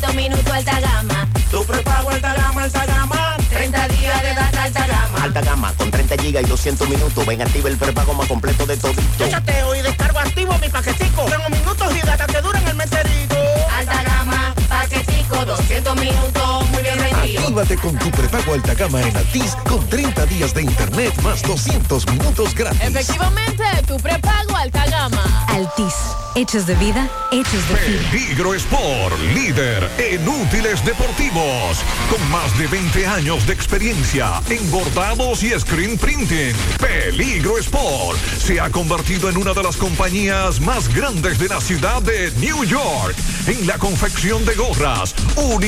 Con 200 minutos alta gama. Tu prepago alta gama, alta gama. 30 días de data alta gama. Alta gama con 30 gigas y 200 minutos. Ven, activa el prepago más completo de todito. Yo chateo y descargo activo mi paquetico. Tengo minutos y data que duran el meserito. Alta gama, paquetico, 200 minutos. Muy bien rendido. Actívate con tu prepago alta gama en Altis con 30 días de internet más 200 minutos gratis. Efectivamente, tu prepago alta gama. Altis. Hechos de vida, hechos de fin. Peligro Sport, líder en útiles deportivos, con más de 20 años de experiencia en bordados y screen printing. Peligro Sport se ha convertido en una de las compañías más grandes de la ciudad de New York en la confección de gorras, uniformes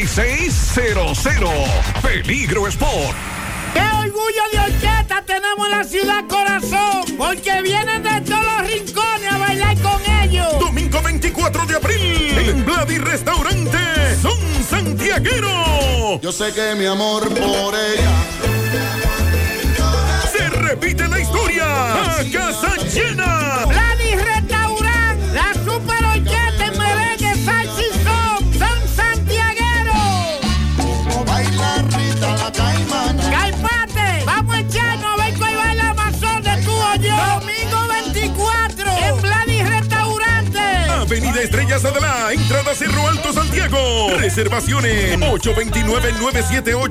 809-971-9600. Peligro Sport. ¡Qué orgullo de orquesta tenemos en la ciudad corazón! Porque vienen de todos los rincones a bailar con ellos. Domingo 24 de abril, en Vladi Restaurante, son santiaguero. Yo sé que mi amor por ella. Se repite la historia a casa llena. Vladi Reservaciones. 829 978